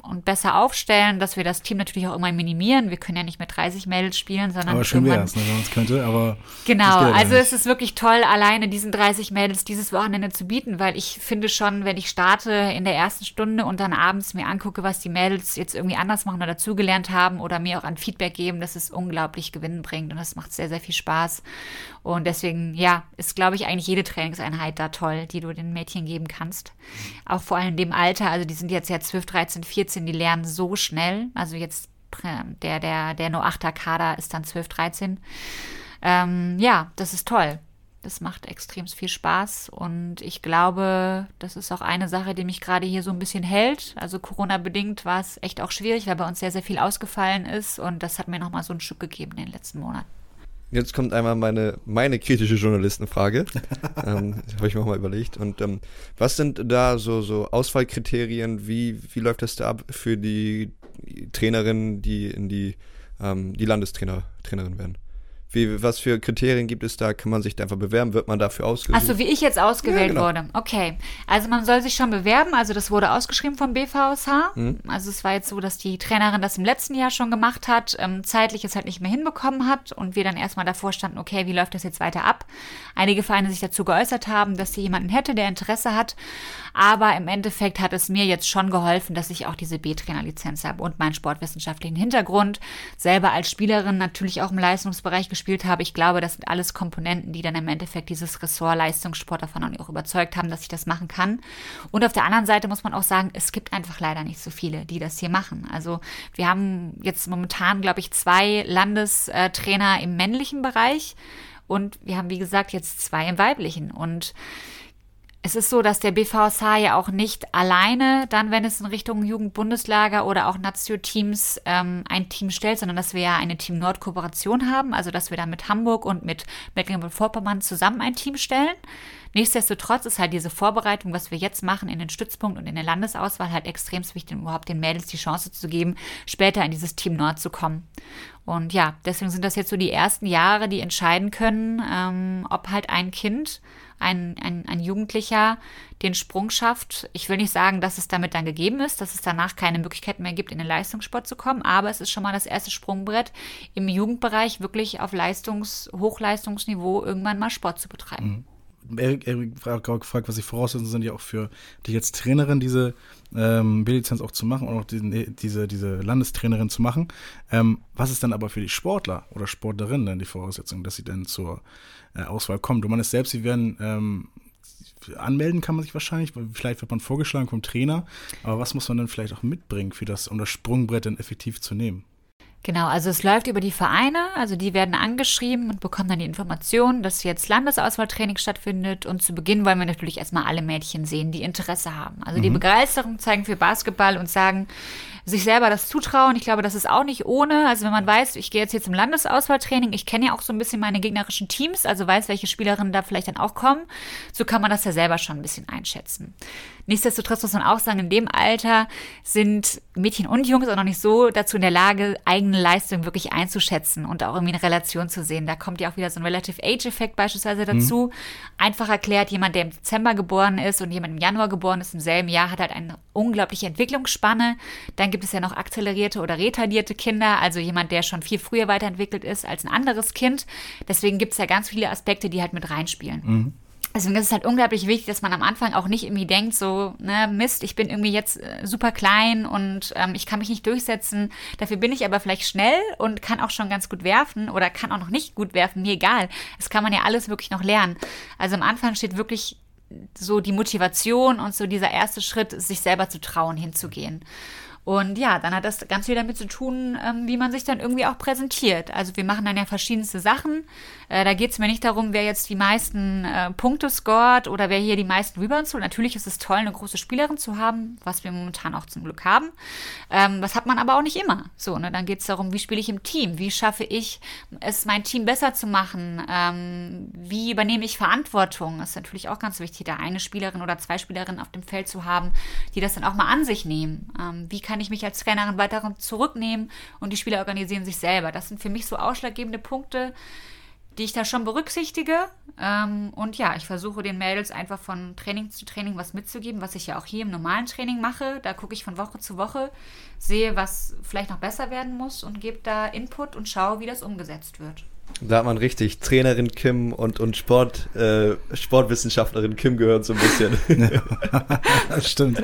und besser aufstellen, dass wir das Team natürlich auch immer minimieren. Wir können ja nicht mit 30 Mädels spielen, sondern. Aber schön wäre es, ne, wenn man es könnte, aber. Genau, also es ist wirklich toll, alleine diesen 30 Mädels dieses Wochenende zu bieten, weil ich finde schon, wenn ich starte in der ersten Stunde und dann abends mir angucke, was die Mädels jetzt irgendwie anders machen oder dazugelernt haben oder mir auch an Feedback geben, dass es unglaublich Gewinn bringt und das macht sehr, sehr viel Spaß. Und deswegen, ja, ist, glaube ich, eigentlich jede Trainingseinheit da toll, die du den Mädchen geben kannst. Auch vor allem in dem Alter, also die sind jetzt ja 12, 13, 14, die lernen so schnell. Also jetzt der, der, der No 8er Kader ist dann 12, 13. Ähm, ja, das ist toll. Das macht extrem viel Spaß und ich glaube, das ist auch eine Sache, die mich gerade hier so ein bisschen hält. Also Corona-bedingt war es echt auch schwierig, weil bei uns sehr, sehr viel ausgefallen ist und das hat mir nochmal so ein Stück gegeben in den letzten Monaten. Jetzt kommt einmal meine, meine kritische Journalistenfrage. ähm, Habe ich mir auch mal überlegt. Und ähm, was sind da so, so Auswahlkriterien? Wie, wie läuft das da ab für die Trainerinnen, die in die, ähm, die Landestrainerin werden? Wie, was für Kriterien gibt es da? Kann man sich da einfach bewerben? Wird man dafür ausgewählt? Achso, wie ich jetzt ausgewählt ja, genau. wurde. Okay. Also man soll sich schon bewerben. Also das wurde ausgeschrieben vom BVSH. Mhm. Also es war jetzt so, dass die Trainerin das im letzten Jahr schon gemacht hat, ähm, zeitlich es halt nicht mehr hinbekommen hat und wir dann erstmal davor standen, okay, wie läuft das jetzt weiter ab? Einige Vereine sich dazu geäußert haben, dass sie jemanden hätte, der Interesse hat. Aber im Endeffekt hat es mir jetzt schon geholfen, dass ich auch diese B-Trainer-Lizenz habe und meinen sportwissenschaftlichen Hintergrund. Selber als Spielerin natürlich auch im Leistungsbereich gespielt habe. Ich glaube, das sind alles Komponenten, die dann im Endeffekt dieses Ressort Leistungssport davon auch überzeugt haben, dass ich das machen kann. Und auf der anderen Seite muss man auch sagen, es gibt einfach leider nicht so viele, die das hier machen. Also wir haben jetzt momentan, glaube ich, zwei Landestrainer im männlichen Bereich und wir haben, wie gesagt, jetzt zwei im weiblichen. Und es ist so, dass der BVSH ja auch nicht alleine dann, wenn es in Richtung Jugendbundeslager oder auch Nazio-Teams ähm, ein Team stellt, sondern dass wir ja eine Team Nord-Kooperation haben, also dass wir da mit Hamburg und mit Mecklenburg-Vorpommern zusammen ein Team stellen. Nichtsdestotrotz ist halt diese Vorbereitung, was wir jetzt machen in den Stützpunkt und in der Landesauswahl halt extrem wichtig, um überhaupt den Mädels die Chance zu geben, später in dieses Team Nord zu kommen. Und ja, deswegen sind das jetzt so die ersten Jahre, die entscheiden können, ähm, ob halt ein Kind ein, ein, ein Jugendlicher den Sprung schafft. Ich will nicht sagen, dass es damit dann gegeben ist, dass es danach keine Möglichkeit mehr gibt, in den Leistungssport zu kommen, aber es ist schon mal das erste Sprungbrett im Jugendbereich wirklich auf Leistungs-, Hochleistungsniveau irgendwann mal Sport zu betreiben. Mhm. Erik, Erik gefragt, was die Voraussetzungen sind, ja auch für dich als Trainerin diese ähm, B-Lizenz auch zu machen und auch die, diese, diese Landestrainerin zu machen. Ähm, was ist dann aber für die Sportler oder Sportlerinnen dann die Voraussetzung, dass sie dann zur äh, Auswahl kommen. Du meinst selbst, sie werden ähm, anmelden kann man sich wahrscheinlich, vielleicht wird man vorgeschlagen vom Trainer, aber was muss man dann vielleicht auch mitbringen für das, um das Sprungbrett dann effektiv zu nehmen? Genau, also es läuft über die Vereine, also die werden angeschrieben und bekommen dann die Information, dass jetzt Landesauswahltraining stattfindet und zu Beginn wollen wir natürlich erstmal alle Mädchen sehen, die Interesse haben. Also mhm. die Begeisterung zeigen für Basketball und sagen, sich selber das zutrauen. Ich glaube, das ist auch nicht ohne. Also wenn man weiß, ich gehe jetzt hier zum Landesauswahltraining, ich kenne ja auch so ein bisschen meine gegnerischen Teams, also weiß, welche Spielerinnen da vielleicht dann auch kommen, so kann man das ja selber schon ein bisschen einschätzen. Nichtsdestotrotz muss man auch sagen, in dem Alter sind Mädchen und Jungs auch noch nicht so dazu in der Lage, eigene Leistung wirklich einzuschätzen und auch irgendwie eine Relation zu sehen. Da kommt ja auch wieder so ein Relative Age-Effekt beispielsweise dazu. Mhm. Einfach erklärt, jemand, der im Dezember geboren ist und jemand im Januar geboren ist, im selben Jahr, hat halt eine unglaubliche Entwicklungsspanne. Dann gibt es ja noch akzelerierte oder retardierte Kinder, also jemand, der schon viel früher weiterentwickelt ist als ein anderes Kind. Deswegen gibt es ja ganz viele Aspekte, die halt mit reinspielen. Mhm. Deswegen ist es halt unglaublich wichtig, dass man am Anfang auch nicht irgendwie denkt, so, ne, Mist, ich bin irgendwie jetzt äh, super klein und ähm, ich kann mich nicht durchsetzen. Dafür bin ich aber vielleicht schnell und kann auch schon ganz gut werfen oder kann auch noch nicht gut werfen, mir egal. Das kann man ja alles wirklich noch lernen. Also am Anfang steht wirklich so die Motivation und so dieser erste Schritt, sich selber zu trauen, hinzugehen. Und ja, dann hat das ganz viel damit zu tun, ähm, wie man sich dann irgendwie auch präsentiert. Also wir machen dann ja verschiedenste Sachen. Äh, da geht es mir nicht darum, wer jetzt die meisten äh, Punkte scoret oder wer hier die meisten Rebounds holt. Natürlich ist es toll, eine große Spielerin zu haben, was wir momentan auch zum Glück haben. Ähm, das hat man aber auch nicht immer. So, ne? Dann geht es darum, wie spiele ich im Team? Wie schaffe ich es, mein Team besser zu machen? Ähm, wie übernehme ich Verantwortung? Das ist natürlich auch ganz wichtig, da eine Spielerin oder zwei Spielerinnen auf dem Feld zu haben, die das dann auch mal an sich nehmen. Ähm, wie kann kann ich mich als Trainerin weiter zurücknehmen und die Spieler organisieren sich selber. Das sind für mich so ausschlaggebende Punkte, die ich da schon berücksichtige. Ähm, und ja, ich versuche den Mädels einfach von Training zu Training was mitzugeben, was ich ja auch hier im normalen Training mache. Da gucke ich von Woche zu Woche, sehe, was vielleicht noch besser werden muss und gebe da Input und schaue, wie das umgesetzt wird. Da hat man richtig Trainerin Kim und, und Sport, äh, Sportwissenschaftlerin Kim gehört so ein bisschen. das stimmt.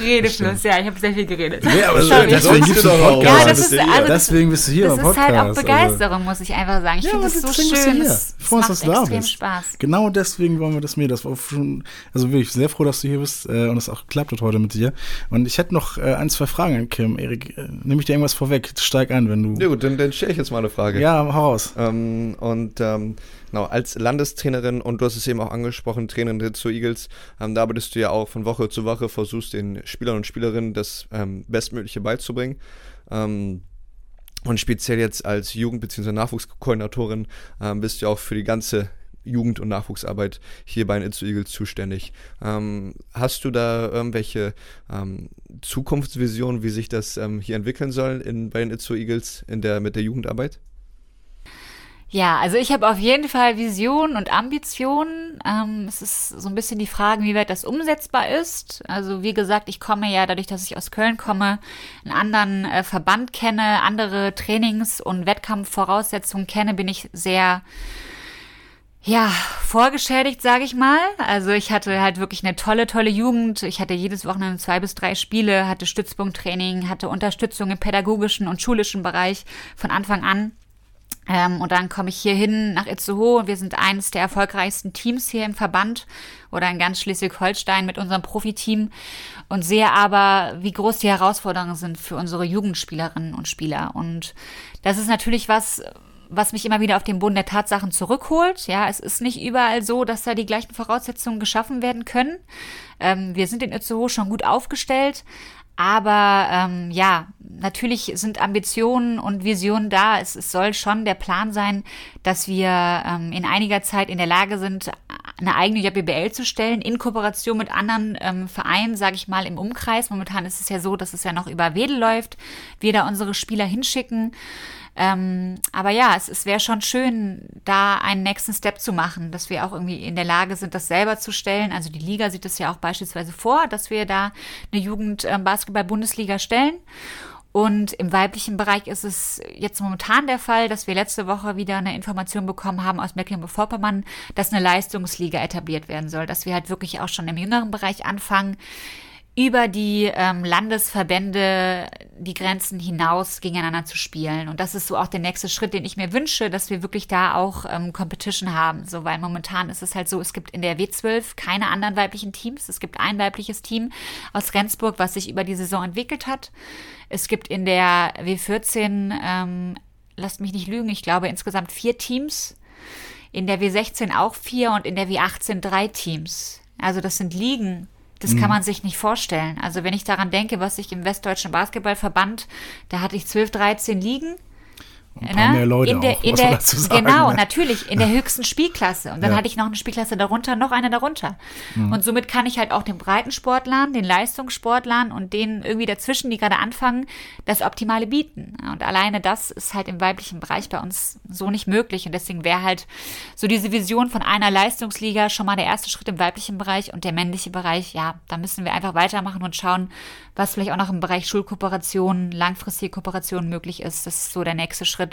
Redefluss, ja, ich habe sehr viel geredet. Nee, aber Sorry. deswegen gibt's einen Podcast. Ja, das ist, also deswegen bist du hier das im Podcast. Das ist halt auch Begeisterung, also. muss ich einfach sagen. Ich ja, finde das so schön. Es macht extrem bist. Spaß. Genau deswegen wollen wir das mir. Das war schon, also wirklich sehr froh, dass du hier bist äh, und es auch geklappt hat heute mit dir. Und ich hätte noch äh, ein, zwei Fragen an Kim. Erik, äh, nehme ich dir irgendwas vorweg? Steig ein, wenn du. Ja gut, dann, dann stelle ich jetzt mal eine Frage. Ja, hau raus. Ähm, ähm, und ähm, genau, als Landestrainerin und du hast es eben auch angesprochen, Trainerin der zu Eagles, ähm, da arbeitest du ja auch von Woche zu Woche, versuchst den Spielern und Spielerinnen das ähm, Bestmögliche beizubringen. Ähm, und speziell jetzt als Jugend- bzw. Nachwuchskoordinatorin bist du auch für die ganze Jugend- und Nachwuchsarbeit hier bei den Itzu Eagles zuständig. Ähm, hast du da irgendwelche ähm, Zukunftsvisionen, wie sich das ähm, hier entwickeln soll in, bei den Itzu Eagles in der, mit der Jugendarbeit? Ja, also ich habe auf jeden Fall Visionen und Ambitionen. Ähm, es ist so ein bisschen die Frage, wie weit das umsetzbar ist. Also wie gesagt, ich komme ja dadurch, dass ich aus Köln komme, einen anderen äh, Verband kenne, andere Trainings- und Wettkampfvoraussetzungen kenne, bin ich sehr ja, vorgeschädigt, sage ich mal. Also ich hatte halt wirklich eine tolle, tolle Jugend. Ich hatte jedes Wochenende zwei bis drei Spiele, hatte Stützpunkttraining, hatte Unterstützung im pädagogischen und schulischen Bereich von Anfang an. Ähm, und dann komme ich hier hin nach Itzehoe. Wir sind eines der erfolgreichsten Teams hier im Verband oder in ganz Schleswig-Holstein mit unserem Profiteam und sehe aber, wie groß die Herausforderungen sind für unsere Jugendspielerinnen und Spieler. Und das ist natürlich was, was mich immer wieder auf den Boden der Tatsachen zurückholt. Ja, es ist nicht überall so, dass da die gleichen Voraussetzungen geschaffen werden können. Ähm, wir sind in Itzehoe schon gut aufgestellt, aber ähm, ja, natürlich sind Ambitionen und Visionen da. Es, es, soll schon der Plan sein, dass wir ähm, in einiger Zeit in der Lage sind, eine eigene JBL zu stellen, in Kooperation mit anderen ähm, Vereinen, sage ich mal, im Umkreis. Momentan ist es ja so, dass es ja noch über Wedel läuft, wir da unsere Spieler hinschicken. Ähm, aber ja, es, es wäre schon schön, da einen nächsten Step zu machen, dass wir auch irgendwie in der Lage sind, das selber zu stellen. Also die Liga sieht es ja auch beispielsweise vor, dass wir da eine Jugend-Basketball-Bundesliga stellen. Und im weiblichen Bereich ist es jetzt momentan der Fall, dass wir letzte Woche wieder eine Information bekommen haben aus Mecklenburg-Vorpommern, dass eine Leistungsliga etabliert werden soll, dass wir halt wirklich auch schon im jüngeren Bereich anfangen, über die ähm, Landesverbände die Grenzen hinaus gegeneinander zu spielen. Und das ist so auch der nächste Schritt, den ich mir wünsche, dass wir wirklich da auch ähm, Competition haben. So, weil momentan ist es halt so, es gibt in der W12 keine anderen weiblichen Teams. Es gibt ein weibliches Team aus Rendsburg, was sich über die Saison entwickelt hat. Es gibt in der W14, ähm, lasst mich nicht lügen, ich glaube insgesamt vier Teams. In der W16 auch vier und in der W18 drei Teams. Also das sind Ligen, das mhm. kann man sich nicht vorstellen. Also wenn ich daran denke, was ich im Westdeutschen Basketballverband, da hatte ich 12, 13 Ligen ein paar ne? mehr Leute in der, auch, in der, Genau, ne? natürlich, in der höchsten Spielklasse. Und dann ja. hatte ich noch eine Spielklasse darunter, noch eine darunter. Mhm. Und somit kann ich halt auch den Breitensportlern, den Leistungssportlern und denen irgendwie dazwischen, die gerade anfangen, das Optimale bieten. Und alleine das ist halt im weiblichen Bereich bei uns so nicht möglich. Und deswegen wäre halt so diese Vision von einer Leistungsliga schon mal der erste Schritt im weiblichen Bereich und der männliche Bereich, ja, da müssen wir einfach weitermachen und schauen, was vielleicht auch noch im Bereich Schulkooperation, langfristige Kooperation möglich ist. Das ist so der nächste Schritt,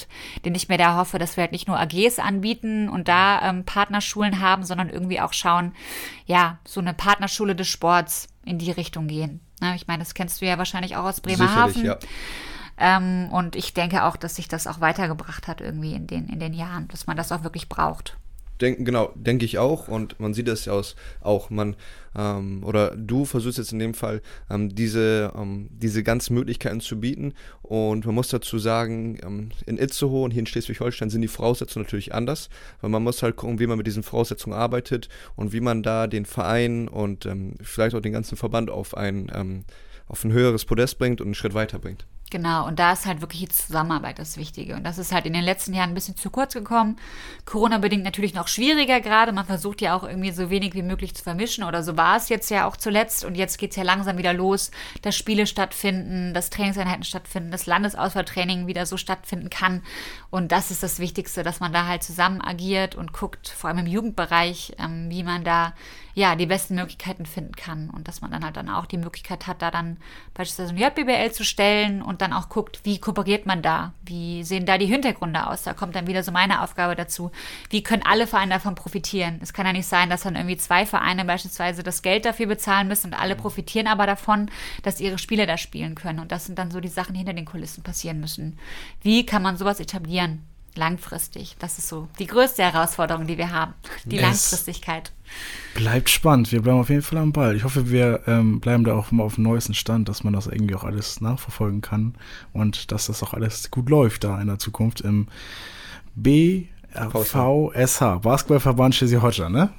den ich mir da hoffe, dass wir halt nicht nur AGs anbieten und da ähm, Partnerschulen haben, sondern irgendwie auch schauen, ja, so eine Partnerschule des Sports in die Richtung gehen. Na, ich meine, das kennst du ja wahrscheinlich auch aus Bremerhaven. Ja. Ähm, und ich denke auch, dass sich das auch weitergebracht hat irgendwie in den, in den Jahren, dass man das auch wirklich braucht. Denk, genau, denke ich auch. Und man sieht das ja aus, auch man, ähm, oder du versuchst jetzt in dem Fall, ähm, diese, ähm, diese ganzen Möglichkeiten zu bieten. Und man muss dazu sagen, ähm, in Itzehoe und hier in Schleswig-Holstein sind die Voraussetzungen natürlich anders, weil man muss halt gucken, wie man mit diesen Voraussetzungen arbeitet und wie man da den Verein und ähm, vielleicht auch den ganzen Verband auf ein, ähm, auf ein höheres Podest bringt und einen Schritt weiter bringt. Genau, und da ist halt wirklich die Zusammenarbeit das Wichtige. Und das ist halt in den letzten Jahren ein bisschen zu kurz gekommen. Corona-bedingt natürlich noch schwieriger gerade. Man versucht ja auch irgendwie so wenig wie möglich zu vermischen. Oder so war es jetzt ja auch zuletzt. Und jetzt geht es ja langsam wieder los, dass Spiele stattfinden, dass Trainingseinheiten stattfinden, dass Landesauswahltraining wieder so stattfinden kann. Und das ist das Wichtigste, dass man da halt zusammen agiert und guckt, vor allem im Jugendbereich, ähm, wie man da ja, die besten Möglichkeiten finden kann und dass man dann halt dann auch die Möglichkeit hat, da dann beispielsweise ein JBBL zu stellen und dann auch guckt, wie kooperiert man da, wie sehen da die Hintergründe aus. Da kommt dann wieder so meine Aufgabe dazu, wie können alle Vereine davon profitieren. Es kann ja nicht sein, dass dann irgendwie zwei Vereine beispielsweise das Geld dafür bezahlen müssen und alle profitieren aber davon, dass ihre Spieler da spielen können und das sind dann so die Sachen, die hinter den Kulissen passieren müssen. Wie kann man sowas etablieren? Langfristig. Das ist so die größte Herausforderung, die wir haben. Die Es Langfristigkeit. Bleibt spannend. Wir bleiben auf jeden Fall am Ball. Ich hoffe, wir ähm, bleiben da auch mal auf dem neuesten Stand, dass man das irgendwie auch alles nachverfolgen kann und dass das auch alles gut läuft da in der Zukunft im BVSH, Basketballverband Schleswig-Holstein, ne?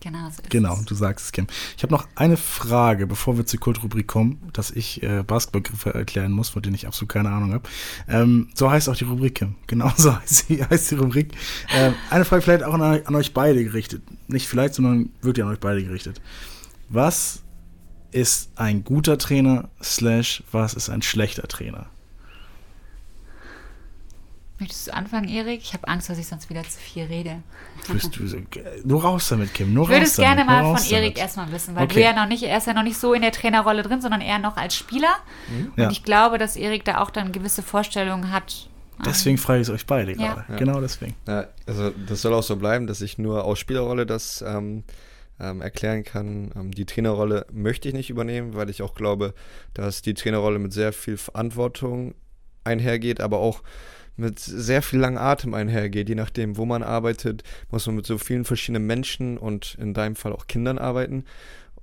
Genau so ist Genau, du sagst es, Kim. Ich habe noch eine Frage, bevor wir zur Kultrubrik kommen, dass ich äh, Basketballgriffe erklären muss, von denen ich absolut keine Ahnung habe. Ähm, so heißt auch die Rubrik, Kim. Genau so heißt, sie, heißt die Rubrik. Ähm, eine Frage vielleicht auch an, an euch beide gerichtet. Nicht vielleicht, sondern wirklich an euch beide gerichtet. Was ist ein guter Trainer, slash, was ist ein schlechter Trainer? Möchtest du anfangen, Erik? Ich habe Angst, dass ich sonst wieder zu viel rede. Bist du, so- nur raus damit, Kim. Nur Ich würde es gerne damit, mal von Erik erstmal wissen, weil Okay. du ja noch nicht, er ist ja noch nicht so in der Trainerrolle drin, sondern eher noch als Spieler. Ja. Und ich glaube, dass Erik da auch dann gewisse Vorstellungen hat. Deswegen frage ich es euch beide Ja. gerade. Genau deswegen. Ja, also das soll auch so bleiben, dass ich nur aus Spielerrolle das ähm, ähm, erklären kann. Ähm, die Trainerrolle möchte ich nicht übernehmen, weil ich auch glaube, dass die Trainerrolle mit sehr viel Verantwortung einhergeht, aber auch mit sehr viel langem Atem einhergeht. Je nachdem, wo man arbeitet, muss man mit so vielen verschiedenen Menschen und in deinem Fall auch Kindern arbeiten.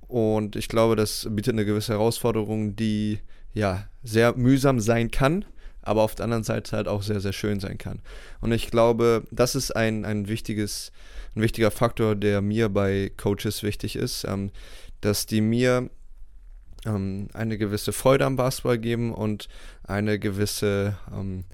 Und ich glaube, das bietet eine gewisse Herausforderung, die ja sehr mühsam sein kann, aber auf der anderen Seite halt auch sehr, sehr schön sein kann. Und ich glaube, das ist ein, ein wichtiges, ein wichtiger Faktor, der mir bei Coaches wichtig ist, ähm, dass die mir ähm, eine gewisse Freude am Basketball geben und eine gewisse, ähm,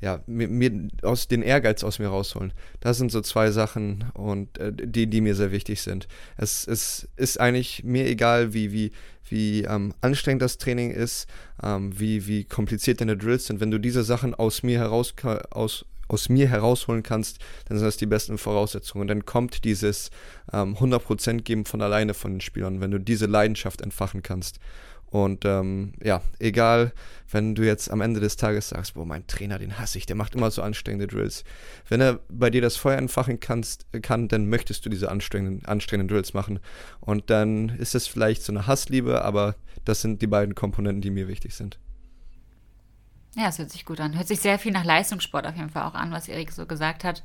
ja, mir, mir aus den Ehrgeiz aus mir rausholen. Das sind so zwei Sachen und äh, die, die mir sehr wichtig sind. Es, es ist eigentlich mir egal, wie, wie, wie ähm, anstrengend das Training ist, ähm, wie, wie kompliziert deine Drills sind. Wenn du diese Sachen aus mir heraus aus, aus mir herausholen kannst, dann sind das die besten Voraussetzungen. Und dann kommt dieses ähm, 100% geben von alleine von den Spielern, wenn du diese Leidenschaft entfachen kannst. Und ähm, ja, egal, wenn du jetzt am Ende des Tages sagst, boah, mein Trainer, den hasse ich, der macht immer so anstrengende Drills. Wenn er bei dir das Feuer entfachen kannst, kann, dann möchtest du diese anstrengenden, anstrengenden Drills machen. Und dann ist es vielleicht so eine Hassliebe, aber das sind die beiden Komponenten, die mir wichtig sind. Ja, es hört sich gut an. Hört sich sehr viel nach Leistungssport auf jeden Fall auch an, was Erik so gesagt hat.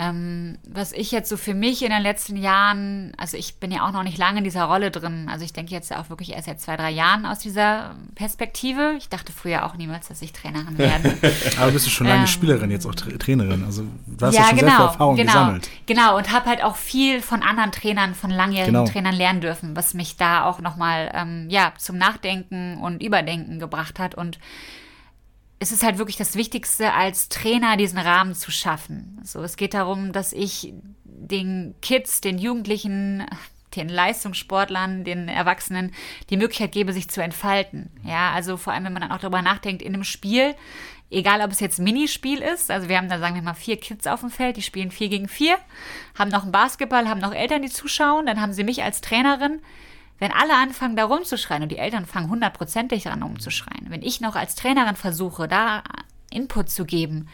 Ähm, was ich jetzt so für mich in den letzten Jahren, also ich bin ja auch noch nicht lange in dieser Rolle drin. Also ich denke jetzt auch wirklich erst seit zwei, drei Jahren aus dieser Perspektive. Ich dachte früher auch niemals, dass ich Trainerin werde. Aber bist du schon lange Ähm. Spielerin, jetzt auch Tra Trainerin. Also du hast ja, schon sehr viel Erfahrung genau, gesammelt. Genau, und habe halt auch viel von anderen Trainern, von langjährigen Genau. Trainern lernen dürfen, was mich da auch nochmal ähm, ja, zum Nachdenken und Überdenken gebracht hat. Und es ist halt wirklich das Wichtigste, als Trainer diesen Rahmen zu schaffen. So, es geht darum, dass ich den Kids, den Jugendlichen, den Leistungssportlern, den Erwachsenen die Möglichkeit gebe, sich zu entfalten. Ja, also vor allem, wenn man dann auch darüber nachdenkt, in einem Spiel, egal ob es jetzt Minispiel ist, also wir haben da, sagen wir mal, vier Kids auf dem Feld, die spielen vier gegen vier, haben noch einen Basketball, haben noch Eltern, die zuschauen, dann haben sie mich als Trainerin. Wenn alle anfangen, da rumzuschreien und die Eltern fangen hundertprozentig an rumzuschreien, wenn ich noch als Trainerin versuche, da Input zu geben,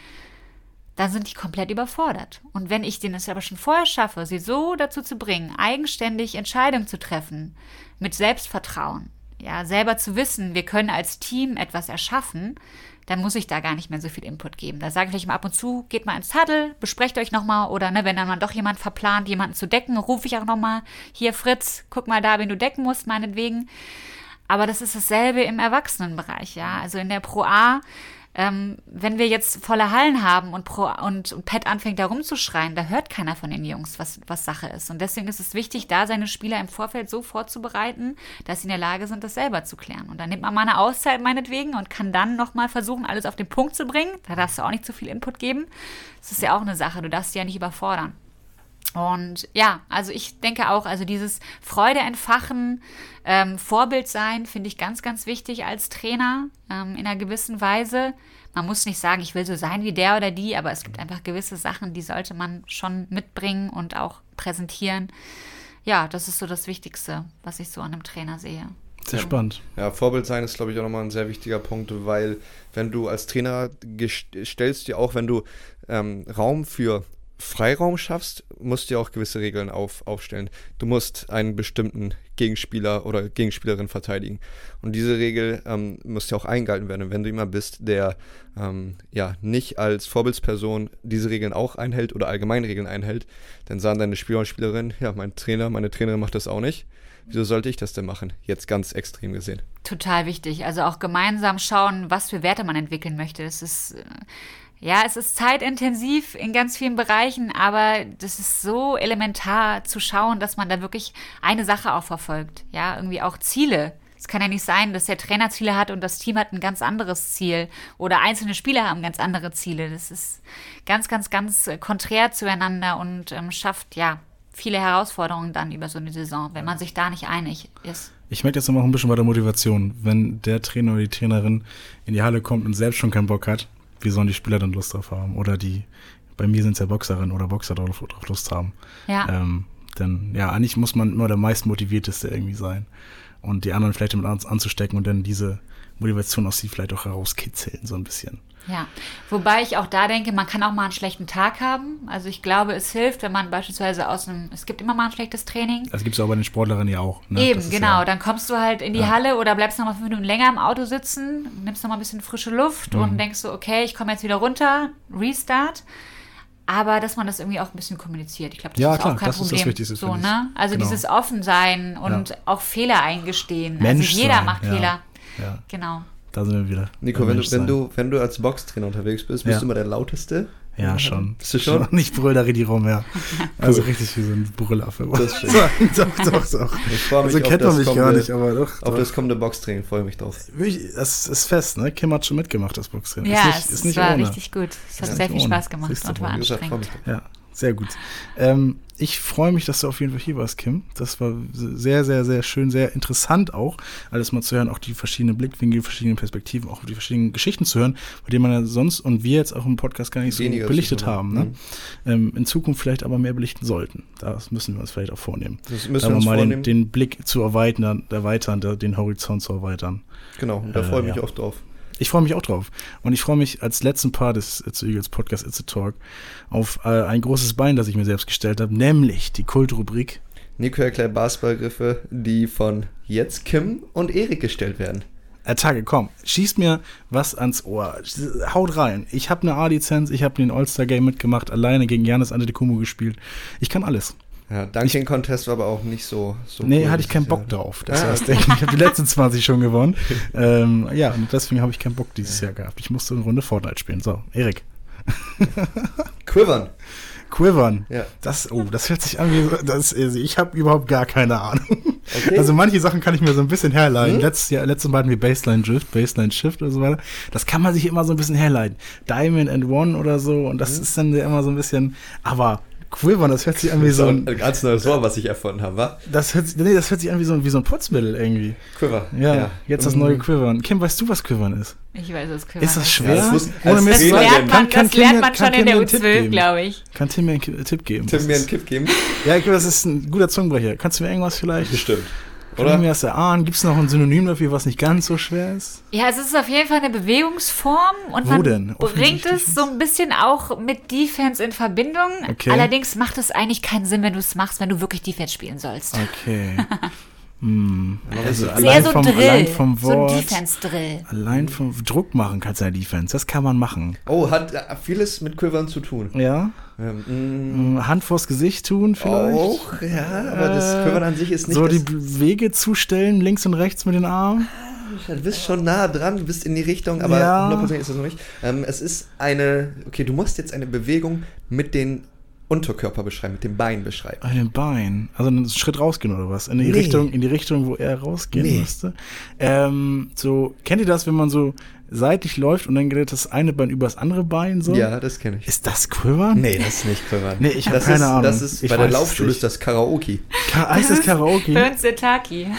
dann sind die komplett überfordert. Und wenn ich denen es aber schon vorher schaffe, sie so dazu zu bringen, eigenständig Entscheidungen zu treffen, mit Selbstvertrauen, ja, selber zu wissen, wir können als Team etwas erschaffen, dann muss ich da gar nicht mehr so viel Input geben. Da sage ich vielleicht mal ab und zu, geht mal ins Huddle, besprecht euch nochmal oder ne, wenn dann mal doch jemand verplant, jemanden zu decken, rufe ich auch nochmal, hier Fritz, guck mal da, wen du decken musst, meinetwegen. Aber das ist dasselbe im Erwachsenenbereich, ja. Also in der Pro A ähm, wenn wir jetzt volle Hallen haben und, Pro, und, und Pat anfängt da rumzuschreien, da hört keiner von den Jungs, was, was Sache ist. Und deswegen ist es wichtig, da seine Spieler im Vorfeld so vorzubereiten, dass sie in der Lage sind, das selber zu klären. Und dann nimmt man mal eine Auszeit meinetwegen und kann dann nochmal versuchen, alles auf den Punkt zu bringen. Da darfst du auch nicht zu viel Input geben. Das ist ja auch eine Sache, du darfst dich ja nicht überfordern. Und ja, also ich denke auch, also dieses Freude entfachen, ähm, Vorbild sein, finde ich ganz, ganz wichtig als Trainer ähm, in einer gewissen Weise. Man muss nicht sagen, ich will so sein wie der oder die, aber es gibt einfach gewisse Sachen, die sollte man schon mitbringen und auch präsentieren. Ja, das ist so das Wichtigste, was ich so an einem Trainer sehe. Sehr spannend. Ja, Vorbild sein ist, glaube ich, auch nochmal ein sehr wichtiger Punkt, weil wenn du als Trainer stellst dir auch, wenn du ähm, Raum für Freiraum schaffst, musst du ja auch gewisse Regeln auf, aufstellen. Du musst einen bestimmten Gegenspieler oder Gegenspielerin verteidigen. Und diese Regel ähm, muss ja auch eingehalten werden. Und wenn du jemand bist, der ähm, ja nicht als Vorbildsperson diese Regeln auch einhält oder allgemeine Regeln einhält, dann sagen deine Spieler und Spielerinnen, ja, mein Trainer, meine Trainerin macht das auch nicht. Wieso sollte ich das denn machen? Jetzt ganz extrem gesehen. Total wichtig. Also auch gemeinsam schauen, was für Werte man entwickeln möchte. Das ist. Äh ja, es ist zeitintensiv in ganz vielen Bereichen, aber das ist so elementar zu schauen, dass man da wirklich eine Sache auch verfolgt. Ja, irgendwie auch Ziele. Es kann ja nicht sein, dass der Trainer Ziele hat und das Team hat ein ganz anderes Ziel oder einzelne Spieler haben ganz andere Ziele. Das ist ganz, ganz, ganz konträr zueinander und ähm, schafft ja viele Herausforderungen dann über so eine Saison, wenn man sich da nicht einig ist. Ich merke jetzt noch ein bisschen bei der Motivation. Wenn der Trainer oder die Trainerin in die Halle kommt und selbst schon keinen Bock hat, wie sollen die Spieler dann Lust drauf haben? Oder die, bei mir sind es ja Boxerinnen oder Boxer drauf, drauf Lust haben. Ja. Ähm, denn ja, eigentlich muss man immer der meistmotivierteste irgendwie sein. Und die anderen vielleicht damit an, anzustecken und dann diese Motivation aus sie vielleicht auch herauskitzeln, so ein bisschen. Ja, wobei ich auch da denke, man kann auch mal einen schlechten Tag haben. Also ich glaube, es hilft, wenn man beispielsweise aus einem, es gibt immer mal ein schlechtes Training. Das gibt es auch bei den Sportlerinnen ja auch. Ne? Eben, genau. Ja, dann kommst du halt in die ja. Halle oder bleibst noch mal fünf Minuten länger im Auto sitzen, nimmst noch mal ein bisschen frische Luft mhm. und denkst so, okay, ich komme jetzt wieder runter, Restart. Aber dass man das irgendwie auch ein bisschen kommuniziert. Ich glaube, das ja, ist klar, auch kein das Problem. Ist das Wichtigste, so, ne? Also genau. dieses Offensein und auch Fehler eingestehen. Mensch also jeder sein, macht Fehler. Genau. Da sind wir wieder. Nico, wenn du, wenn, du, wenn du als Boxtrainer unterwegs bist, bist ja. du immer der Lauteste? Ja, schon. Bist du schon? Ich brüll da richtig rum, ja. Also richtig wie so ein Brüllaffe. Das ist schön. doch, doch, doch. Ich freue mich also kennt man mich kommende, gar nicht, aber doch. Auf doch. das kommende Boxtraining freue ich mich drauf. Das ist fest, ne? Kim hat schon mitgemacht, das Boxtraining. Ja, ist nicht, es ist nicht war ohne. richtig gut. Es hat sehr viel Spaß gemacht und war anstrengend. Ja. Sehr gut. Ähm, ich freue mich, dass du auf jeden Fall hier warst, Kim. Das war sehr, sehr, sehr schön, sehr interessant auch, alles mal zu hören, auch die verschiedenen Blickwinkel, die verschiedenen Perspektiven, auch die verschiedenen Geschichten zu hören, bei denen man ja sonst und wir jetzt auch im Podcast gar nicht so Weniger belichtet haben. Ne? Mhm. Ähm, in Zukunft vielleicht aber mehr belichten sollten. Das müssen wir uns vielleicht auch vornehmen. Das müssen wir uns mal vornehmen. Den, den, Blick zu erweitern, erweitern, den Horizont zu erweitern. Genau, da freue ich äh, mich ja. auch drauf. Ich freue mich auch drauf. Und ich freue mich als letzten Part des zu Eagles Podcast It's a Talk auf äh, ein großes Bein, das ich mir selbst gestellt habe, nämlich die Kultrubrik. Nico erklärt Basketballgriffe, die von jetzt Kim und Erik gestellt werden. Attacke, komm, schieß mir was ans Ohr. Haut rein. Ich habe eine A-Lizenz, ich habe den All-Star-Game mitgemacht, alleine gegen Janis Antetokounmpo gespielt. Ich kann alles. Ja, Dunking Contest war aber auch nicht so. so nee, cool, hatte ich keinen Bock Jahr. drauf. Das ah. heißt, ich habe die letzten 20 schon gewonnen. ähm, ja, und deswegen habe ich keinen Bock dieses Jahr gehabt. Ich musste eine Runde Fortnite spielen. So, Erik. Quivern. Quivern. Ja. Das, oh, das hört sich an wie. Das, also ich habe überhaupt gar keine Ahnung. Okay. Also manche Sachen kann ich mir so ein bisschen herleiten. Hm? Letztes Jahr, letztes Mal hatten wir Baseline Drift, Baseline Shift oder so weiter. Das kann man sich immer so ein bisschen herleiten. Diamond and One oder so. Und das hm? ist dann immer so ein bisschen. Aber Quivern, das hört sich an wie so ein. Ein ganz neues Wort, was ich erfunden habe, wa? Das hört, nee, das hört sich an wie so, ein, wie so ein Putzmittel irgendwie. Quiver. Ja, ja. jetzt das neue Quivern. Kim, weißt du, was Quivern ist? Ich weiß, was Quivern ist. Ist das schwer? Ja, das, Ohne das, lernt man, kann, das lernt man schon in der U12, glaube ich. Kann Tim mir einen Tipp geben? Tim mir einen Tipp geben? Ja, ich glaube, das ist ein guter Zungenbrecher. Kannst du mir irgendwas vielleicht? Bestimmt. Oder? Können wir das erahnen? Gibt es noch ein Synonym dafür, was nicht ganz so schwer ist? Ja, es ist auf jeden Fall eine Bewegungsform und Wo man denn? bringt es so ein bisschen auch mit Defense in Verbindung. Okay. Allerdings macht es eigentlich keinen Sinn, wenn du es machst, wenn du wirklich Defense spielen sollst. Okay. Hm. Also allein, so vom, Drill, allein vom Wort. So ein Defense-Drill. Allein vom Druck machen kannst du ja Defense. Das kann man machen. Oh, hat äh, vieles mit Quivern zu tun. Ja. Ähm, mm. Hand vors Gesicht tun vielleicht. Auch, ja, aber das Quivern an sich ist nicht. So die Wege zustellen, links und rechts mit den Armen. Du bist schon nah dran, du bist in die Richtung, aber Ja. 100% ist es noch nicht. Ähm, es ist eine, okay, du musst jetzt eine Bewegung mit den Unterkörper beschreiben, mit dem Bein beschreiben. Bei den Beinen. Also einen Schritt rausgehen oder was? In die Nee. Richtung, in die Richtung, wo er rausgehen Nee. müsste. Ähm, so, kennt ihr das, wenn man so seitlich läuft und dann geht das eine Bein über das andere Bein so? Ja, das kenne ich. Ist das Quivern? Nee, das ist nicht Quivern. Nee, ich hab Das keine ist, Ahnung. Das ist, Ich bei der Laufschule ist das Karaoke. Ka heißt das Karaoke? Turkey.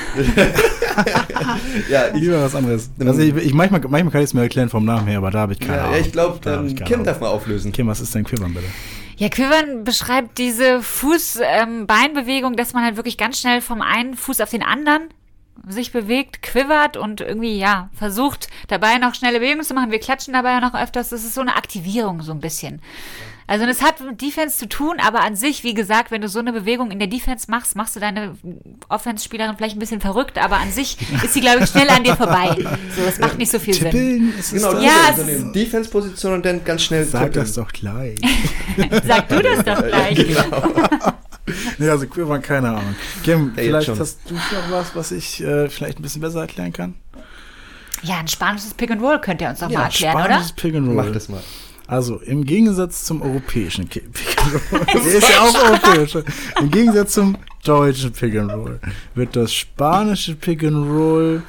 Ja, ich, Lieber was anderes. Also ich, ich manchmal, manchmal kann ich es mir erklären vom Namen her, aber da habe ich keine ja, Ahnung. ja, ich glaube, Da hab ich keine Kim Ahnung. darf mal auflösen. Kim, was ist denn Quivern bitte? Ja, Quivern beschreibt diese Fuß-Beinbewegung, dass man halt wirklich ganz schnell vom einen Fuß auf den anderen sich bewegt, quivert und irgendwie, ja, versucht dabei noch schnelle Bewegungen zu machen. Wir klatschen dabei auch noch öfters. Das ist so eine Aktivierung so ein bisschen. Also das hat mit Defense zu tun, aber an sich, wie gesagt, wenn du so eine Bewegung in der Defense machst, machst du deine Offense-Spielerin vielleicht ein bisschen verrückt, aber an sich ist sie, glaube ich, schnell an dir vorbei. So, es macht nicht so viel Sinn. Tippeln? Ist es Genau, das? du Ja, es ist- der Defense-Position und dann ganz schnell Sag tippeln. das doch gleich. Sag du das doch gleich. nee, also Quivern, keine Ahnung. Kim, Ja, vielleicht schon. hast du noch was, was ich äh, vielleicht ein bisschen besser erklären kann? Ja, ein spanisches Pick and Roll könnt ihr uns doch mal erklären, spanisches oder? Pick and Roll. Mach das mal. Also im Gegensatz zum europäischen Ki- Pick and Roll, der ist ja auch europäisch. Im Gegensatz zum deutschen Pick and Roll wird das spanische Pick and Roll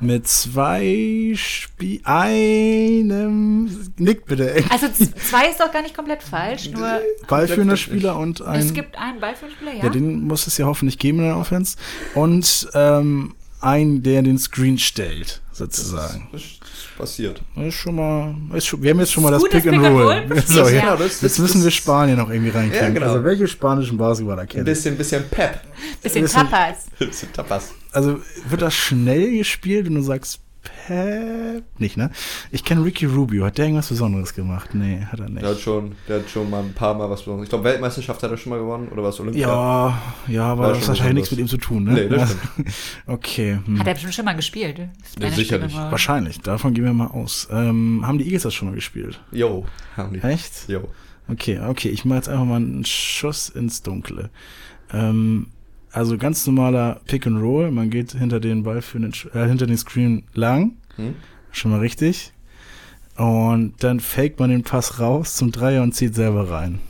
mit zwei Spie einem Nick bitte ey. Also zwei ist doch gar nicht komplett falsch, nur Ballführender Spieler und ein es gibt einen Ballführspieler, ja? ja den muss es ja hoffentlich geben in der Offense und ähm, ein der den Screen stellt sozusagen. Das passiert. Ist schon mal ist schon, wir haben jetzt schon mal das Pick and Pick and Roll. So, Ja. Genau, das- Jetzt das- müssen das- wir Spanien noch irgendwie reinkriegen. Ja, genau. Also welche spanischen Basketballer Ein kennen? bisschen, bisschen Pep. Bisschen bisschen- Tapas. bisschen Tapas. Also wird das schnell gespielt, wenn du sagst Pep? Nicht, ne? Ich kenne Ricky Rubio. Hat der irgendwas Besonderes gemacht? Nee, hat er nicht. Der hat schon, der hat schon mal ein paar Mal was besonders. Ich glaube, Weltmeisterschaft hat er schon mal gewonnen oder was Olympia? Ja, ja, aber War das hat wahrscheinlich nichts mit ihm zu tun, ne? Nee, das Okay, hm. Hat er bestimmt schon mal gespielt. Kleine sicherlich. Wahrscheinlich. Davon gehen wir mal aus. Ähm, haben die Eagles das schon mal gespielt? Jo, haben die. Echt? Jo. Okay, okay. Ich mache jetzt einfach mal einen Schuss ins Dunkle. Ähm, also ganz normaler Pick and Roll. Man geht hinter den Ball für den, äh, hinter den Screen lang. Hm? Schon mal richtig. Und dann faked man den Pass raus zum Dreier und zieht selber rein.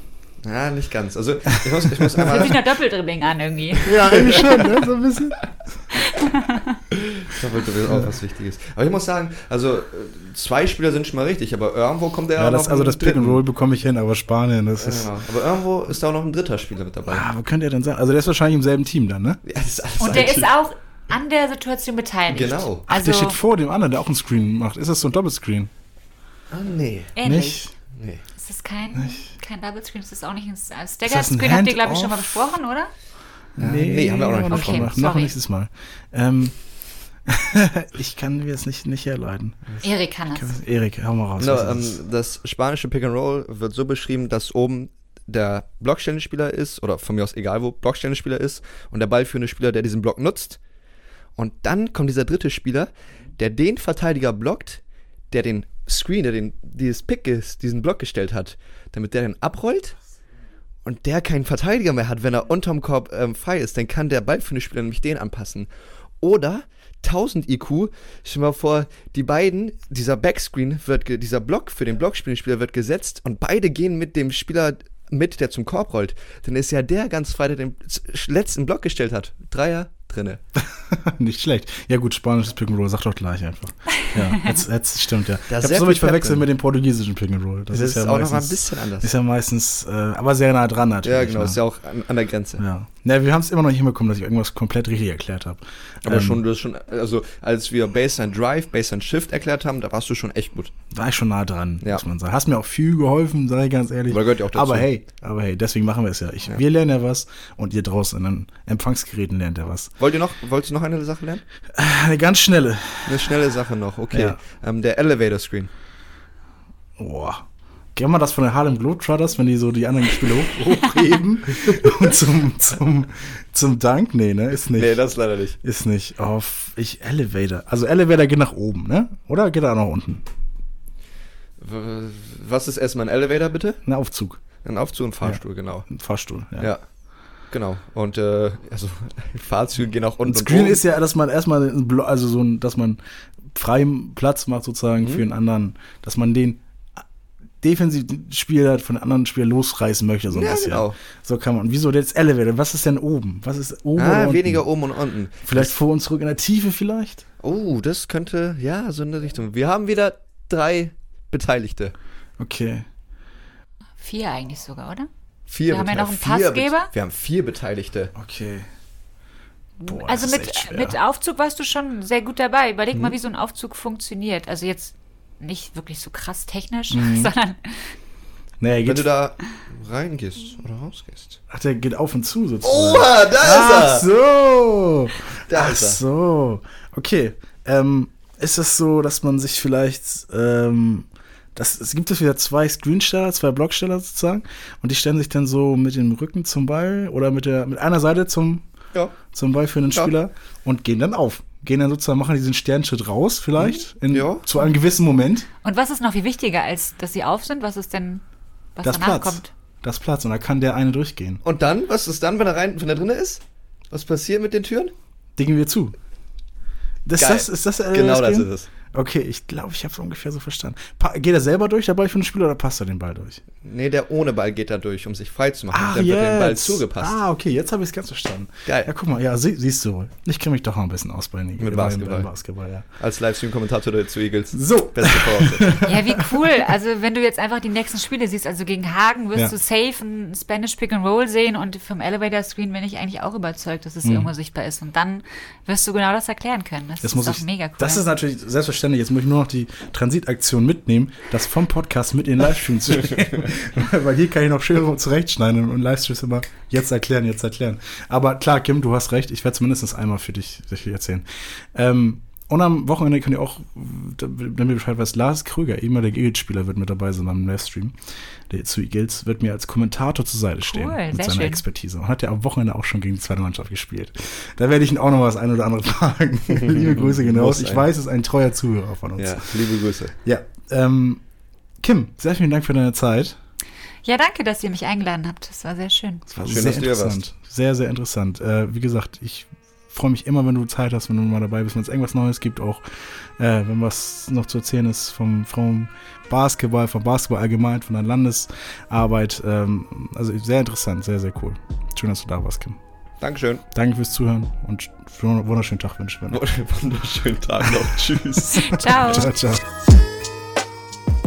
Ja, nicht ganz. Also, ich muss, ich muss Hört sich einmal. nach Doppeldribbling an irgendwie. Ja, irgendwie schon, ne? So ein bisschen. Wollte ich auch was Wichtiges. Aber ich muss sagen, also, zwei Spieler sind schon mal richtig, aber irgendwo kommt der Ja, das, noch also das Pick and. Roll bekomme ich hin, aber Spanien, das Ja, ist. genau. Aber irgendwo ist da auch noch ein dritter Spieler mit dabei. Ah, wo könnte er denn sein? Also der ist wahrscheinlich im selben Team dann, ne? Ja, das ist alles Und der ein ist auch an der Situation beteiligt. Genau. Ach, Also, der steht vor dem anderen, der auch einen Screen macht. Ist das so ein Doppelscreen? Ah, nee. ähnlich. Nicht? Nee. Ist das kein, kein Double Screen? Ist das auch nicht ein das ein Stagger Screen? Habt ihr, glaube ich, schon mal besprochen, oder? nee, haben wir auch noch nicht besprochen. gemacht. Okay, Noch sorry. nächstes Mal. Ähm, ich kann mir das nicht, nicht herleiten. Erik kann das. Erik, hau mal raus. No, was ähm, ist das? das spanische Pick and Roll wird so beschrieben, dass oben der Blockstellenspieler ist, oder von mir aus egal wo, Blockstellenspieler ist und der ballführende Spieler, der diesen Block nutzt. Und dann kommt dieser dritte Spieler, der den Verteidiger blockt, der den Screen, der den, dieses Pick ist, diesen Block gestellt hat, damit der dann abrollt und der keinen Verteidiger mehr hat, wenn er unterm Korb ähm, frei ist, dann kann der ballführende Spieler nämlich den anpassen. Oder 1000 IQ, stell mal vor, die beiden, dieser Backscreen wird, dieser Block für den Blockspieler wird gesetzt und beide gehen mit dem Spieler mit, der zum Korb rollt. Dann ist ja der ganz frei, der den letzten Block gestellt hat. Dreier drinne. nicht schlecht. Ja gut, spanisches Pick and Roll, sag doch gleich einfach. Ja, jetzt, jetzt stimmt ja. Da ich viel ich verwechselt mit dem portugiesischen Pick and Roll. Das, ist, ja auch noch mal ein meistens- bisschen anders. Ist ja meistens, äh, aber sehr nah dran natürlich. ja, genau, ne? ist ja auch an, an der Grenze. Ja. ja, wir haben es immer noch nicht hinbekommen, dass ich irgendwas komplett richtig erklärt habe. Aber Ähm, schon, du hast schon, also als wir Baseline Drive, Baseline Shift erklärt haben, da warst du schon echt gut. War ich schon nah dran, Ja. muss man sagen. Hast mir auch viel geholfen, sage ich ganz ehrlich. Aber gehört ja auch dazu. Aber hey, aber hey, deswegen machen wir es ja. Ich, Wir lernen ja was und ihr draußen an den Empfangsgeräten lernt ja was. Wollt ihr noch, wolltest du noch eine Sache lernen? Eine ganz schnelle. Eine schnelle Sache noch, okay. Ja. Ähm, der Elevator Screen. Boah. Kennen wir das von den Harlem Globetrotters, wenn die so die anderen Spieler hoch, hochheben und zum, zum, zum Dank? Nee, ne? Ist nicht. das leider nicht. Ist nicht. Auf ich Elevator. Also Elevator geht nach oben, ne? Oder geht er nach unten? Was ist erstmal ein Elevator, bitte? Ein Aufzug. Ein Aufzug und Fahrstuhl, genau. Ein Fahrstuhl. Ja. Ja. Genau. Und äh, also Fahrzeuge gehen auch unten Und und Screen oben. ist ja, dass man erstmal, also so ein, dass man freien Platz macht sozusagen Mhm. für einen anderen, dass man den defensiven Spieler von den anderen Spielern losreißen möchte, so ein Ja, bisschen. genau. So kann man. Und wieso jetzt Elevator? Was ist denn oben? Was ist oben oder Ah, unten? weniger oben und unten. Vielleicht vor uns zurück in der Tiefe vielleicht? Oh, das könnte, ja, so in der Richtung. Wir haben wieder drei Beteiligte. Okay. Vier eigentlich sogar, oder? Vier Wir haben ja noch einen vier Passgeber. Wir haben vier Beteiligte. Okay. Boah, also das ist mit, mit Aufzug warst du schon sehr gut dabei. Überleg Mhm. mal, wie so ein Aufzug funktioniert. Also jetzt nicht wirklich so krass technisch, Mhm. sondern Nee, er Wenn du da reingehst oder rausgehst. ach, der geht auf und zu sozusagen. Oha, da Ach ist er! so. Da Ach ist er. so. Okay. Ähm, ist es so, dass man sich vielleicht, ähm, das, es gibt es wieder zwei Screensteller, zwei Blocksteller sozusagen, und die stellen sich dann so mit dem Rücken zum Ball oder mit der mit einer Seite zum Ja. zum Ball für den Ja. Spieler und gehen dann auf. Gehen dann sozusagen, machen diesen Sternschritt raus, vielleicht, in, Ja. zu einem gewissen Moment. Und was ist noch viel wichtiger, als dass sie auf sind? Was ist denn, was Das danach Platz. kommt? Das Platz. Und da kann der eine durchgehen. Und dann, was ist dann, wenn er rein, wenn er drin ist? Was passiert mit den Türen? Dingen wir zu. Das, Geil. das, ist das äh, genau das Game? ist es. Okay, ich glaube, ich habe es ungefähr so verstanden. Pa geht er selber durch, der Ball für den Spieler, oder passt er den Ball durch? Nee, der ohne Ball geht da durch, um sich frei zu machen. dann wird dem Ball zugepasst. Ah, okay, jetzt habe ich es ganz verstanden. Geil. Ja, guck mal, ja, sie, siehst du wohl. Ich kenne mich doch mal ein bisschen aus bei den Mit Basketball. Basketball, ja. Als Livestream-Kommentator der zu Eagles. So. Beste. Ja, wie cool. Also, wenn du jetzt einfach die nächsten Spiele siehst, also gegen Hagen wirst Ja. du safe ein Spanish Pick and Roll sehen und vom Elevator Screen bin ich eigentlich auch überzeugt, dass es Mhm. irgendwo sichtbar ist. Und dann wirst du genau das erklären können. Das, Das ist muss doch ich, mega cool. Das ist natürlich selbstverständlich. Jetzt muss ich nur noch die Transitaktion mitnehmen, das vom Podcast mit in den Livestream zu nehmen. Weil hier kann ich noch schön zurechtschneiden und Livestreams immer jetzt erklären, jetzt erklären. Aber klar, Kim, du hast recht. Ich werde es mindestens einmal für dich, für dich erzählen. Ähm, und am Wochenende könnt ihr auch, damit ihr Bescheid weißt, Lars Krüger, ehemaliger Eagles-Spieler, wird mit dabei sein beim Livestream. Der zu Eagles wird mir als Kommentator zur Seite stehen Cool, mit sehr seiner schön. Expertise. Und hat ja am Wochenende auch schon gegen die zweite Mannschaft gespielt. Da werde ich ihn auch noch mal das ein oder andere fragen. Liebe Grüße. Muss Ich weiß, es ist ein treuer Zuhörer von uns. ja, liebe Grüße. Ja, ähm, Kim, sehr vielen Dank für deine Zeit. ja, danke, dass ihr mich eingeladen habt. Das war sehr schön. Das war Schön, sehr dass du hier interessant. Sehr, sehr interessant. Äh, wie gesagt, ich freue mich immer, wenn du Zeit hast, wenn du mal dabei bist, wenn es irgendwas Neues gibt, auch äh, wenn was noch zu erzählen ist vom Frauen-Basketball, vom Basketball allgemein, von der Landesarbeit. Ähm, also sehr interessant, sehr, sehr cool. Schön, dass du da warst, Kim. Dankeschön. Danke fürs Zuhören und einen wunderschönen Tag wünschen wir noch. Wunderschönen Tag noch. Tschüss. Ciao. Ciao, ciao.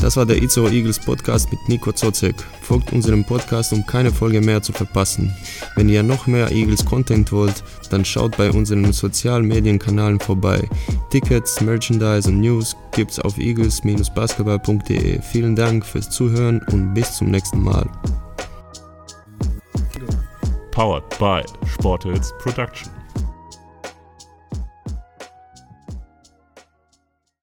Das war der Itzo Eagles Podcast mit Nico Zozek. Folgt unserem Podcast, um keine Folge mehr zu verpassen. Wenn ihr noch mehr Eagles Content wollt, dann schaut bei unseren sozialen Medienkanälen vorbei. Tickets, Merchandise und News gibt's auf eagles-basketball.de. Vielen Dank fürs Zuhören und bis zum nächsten Mal. Powered by Sportels Production.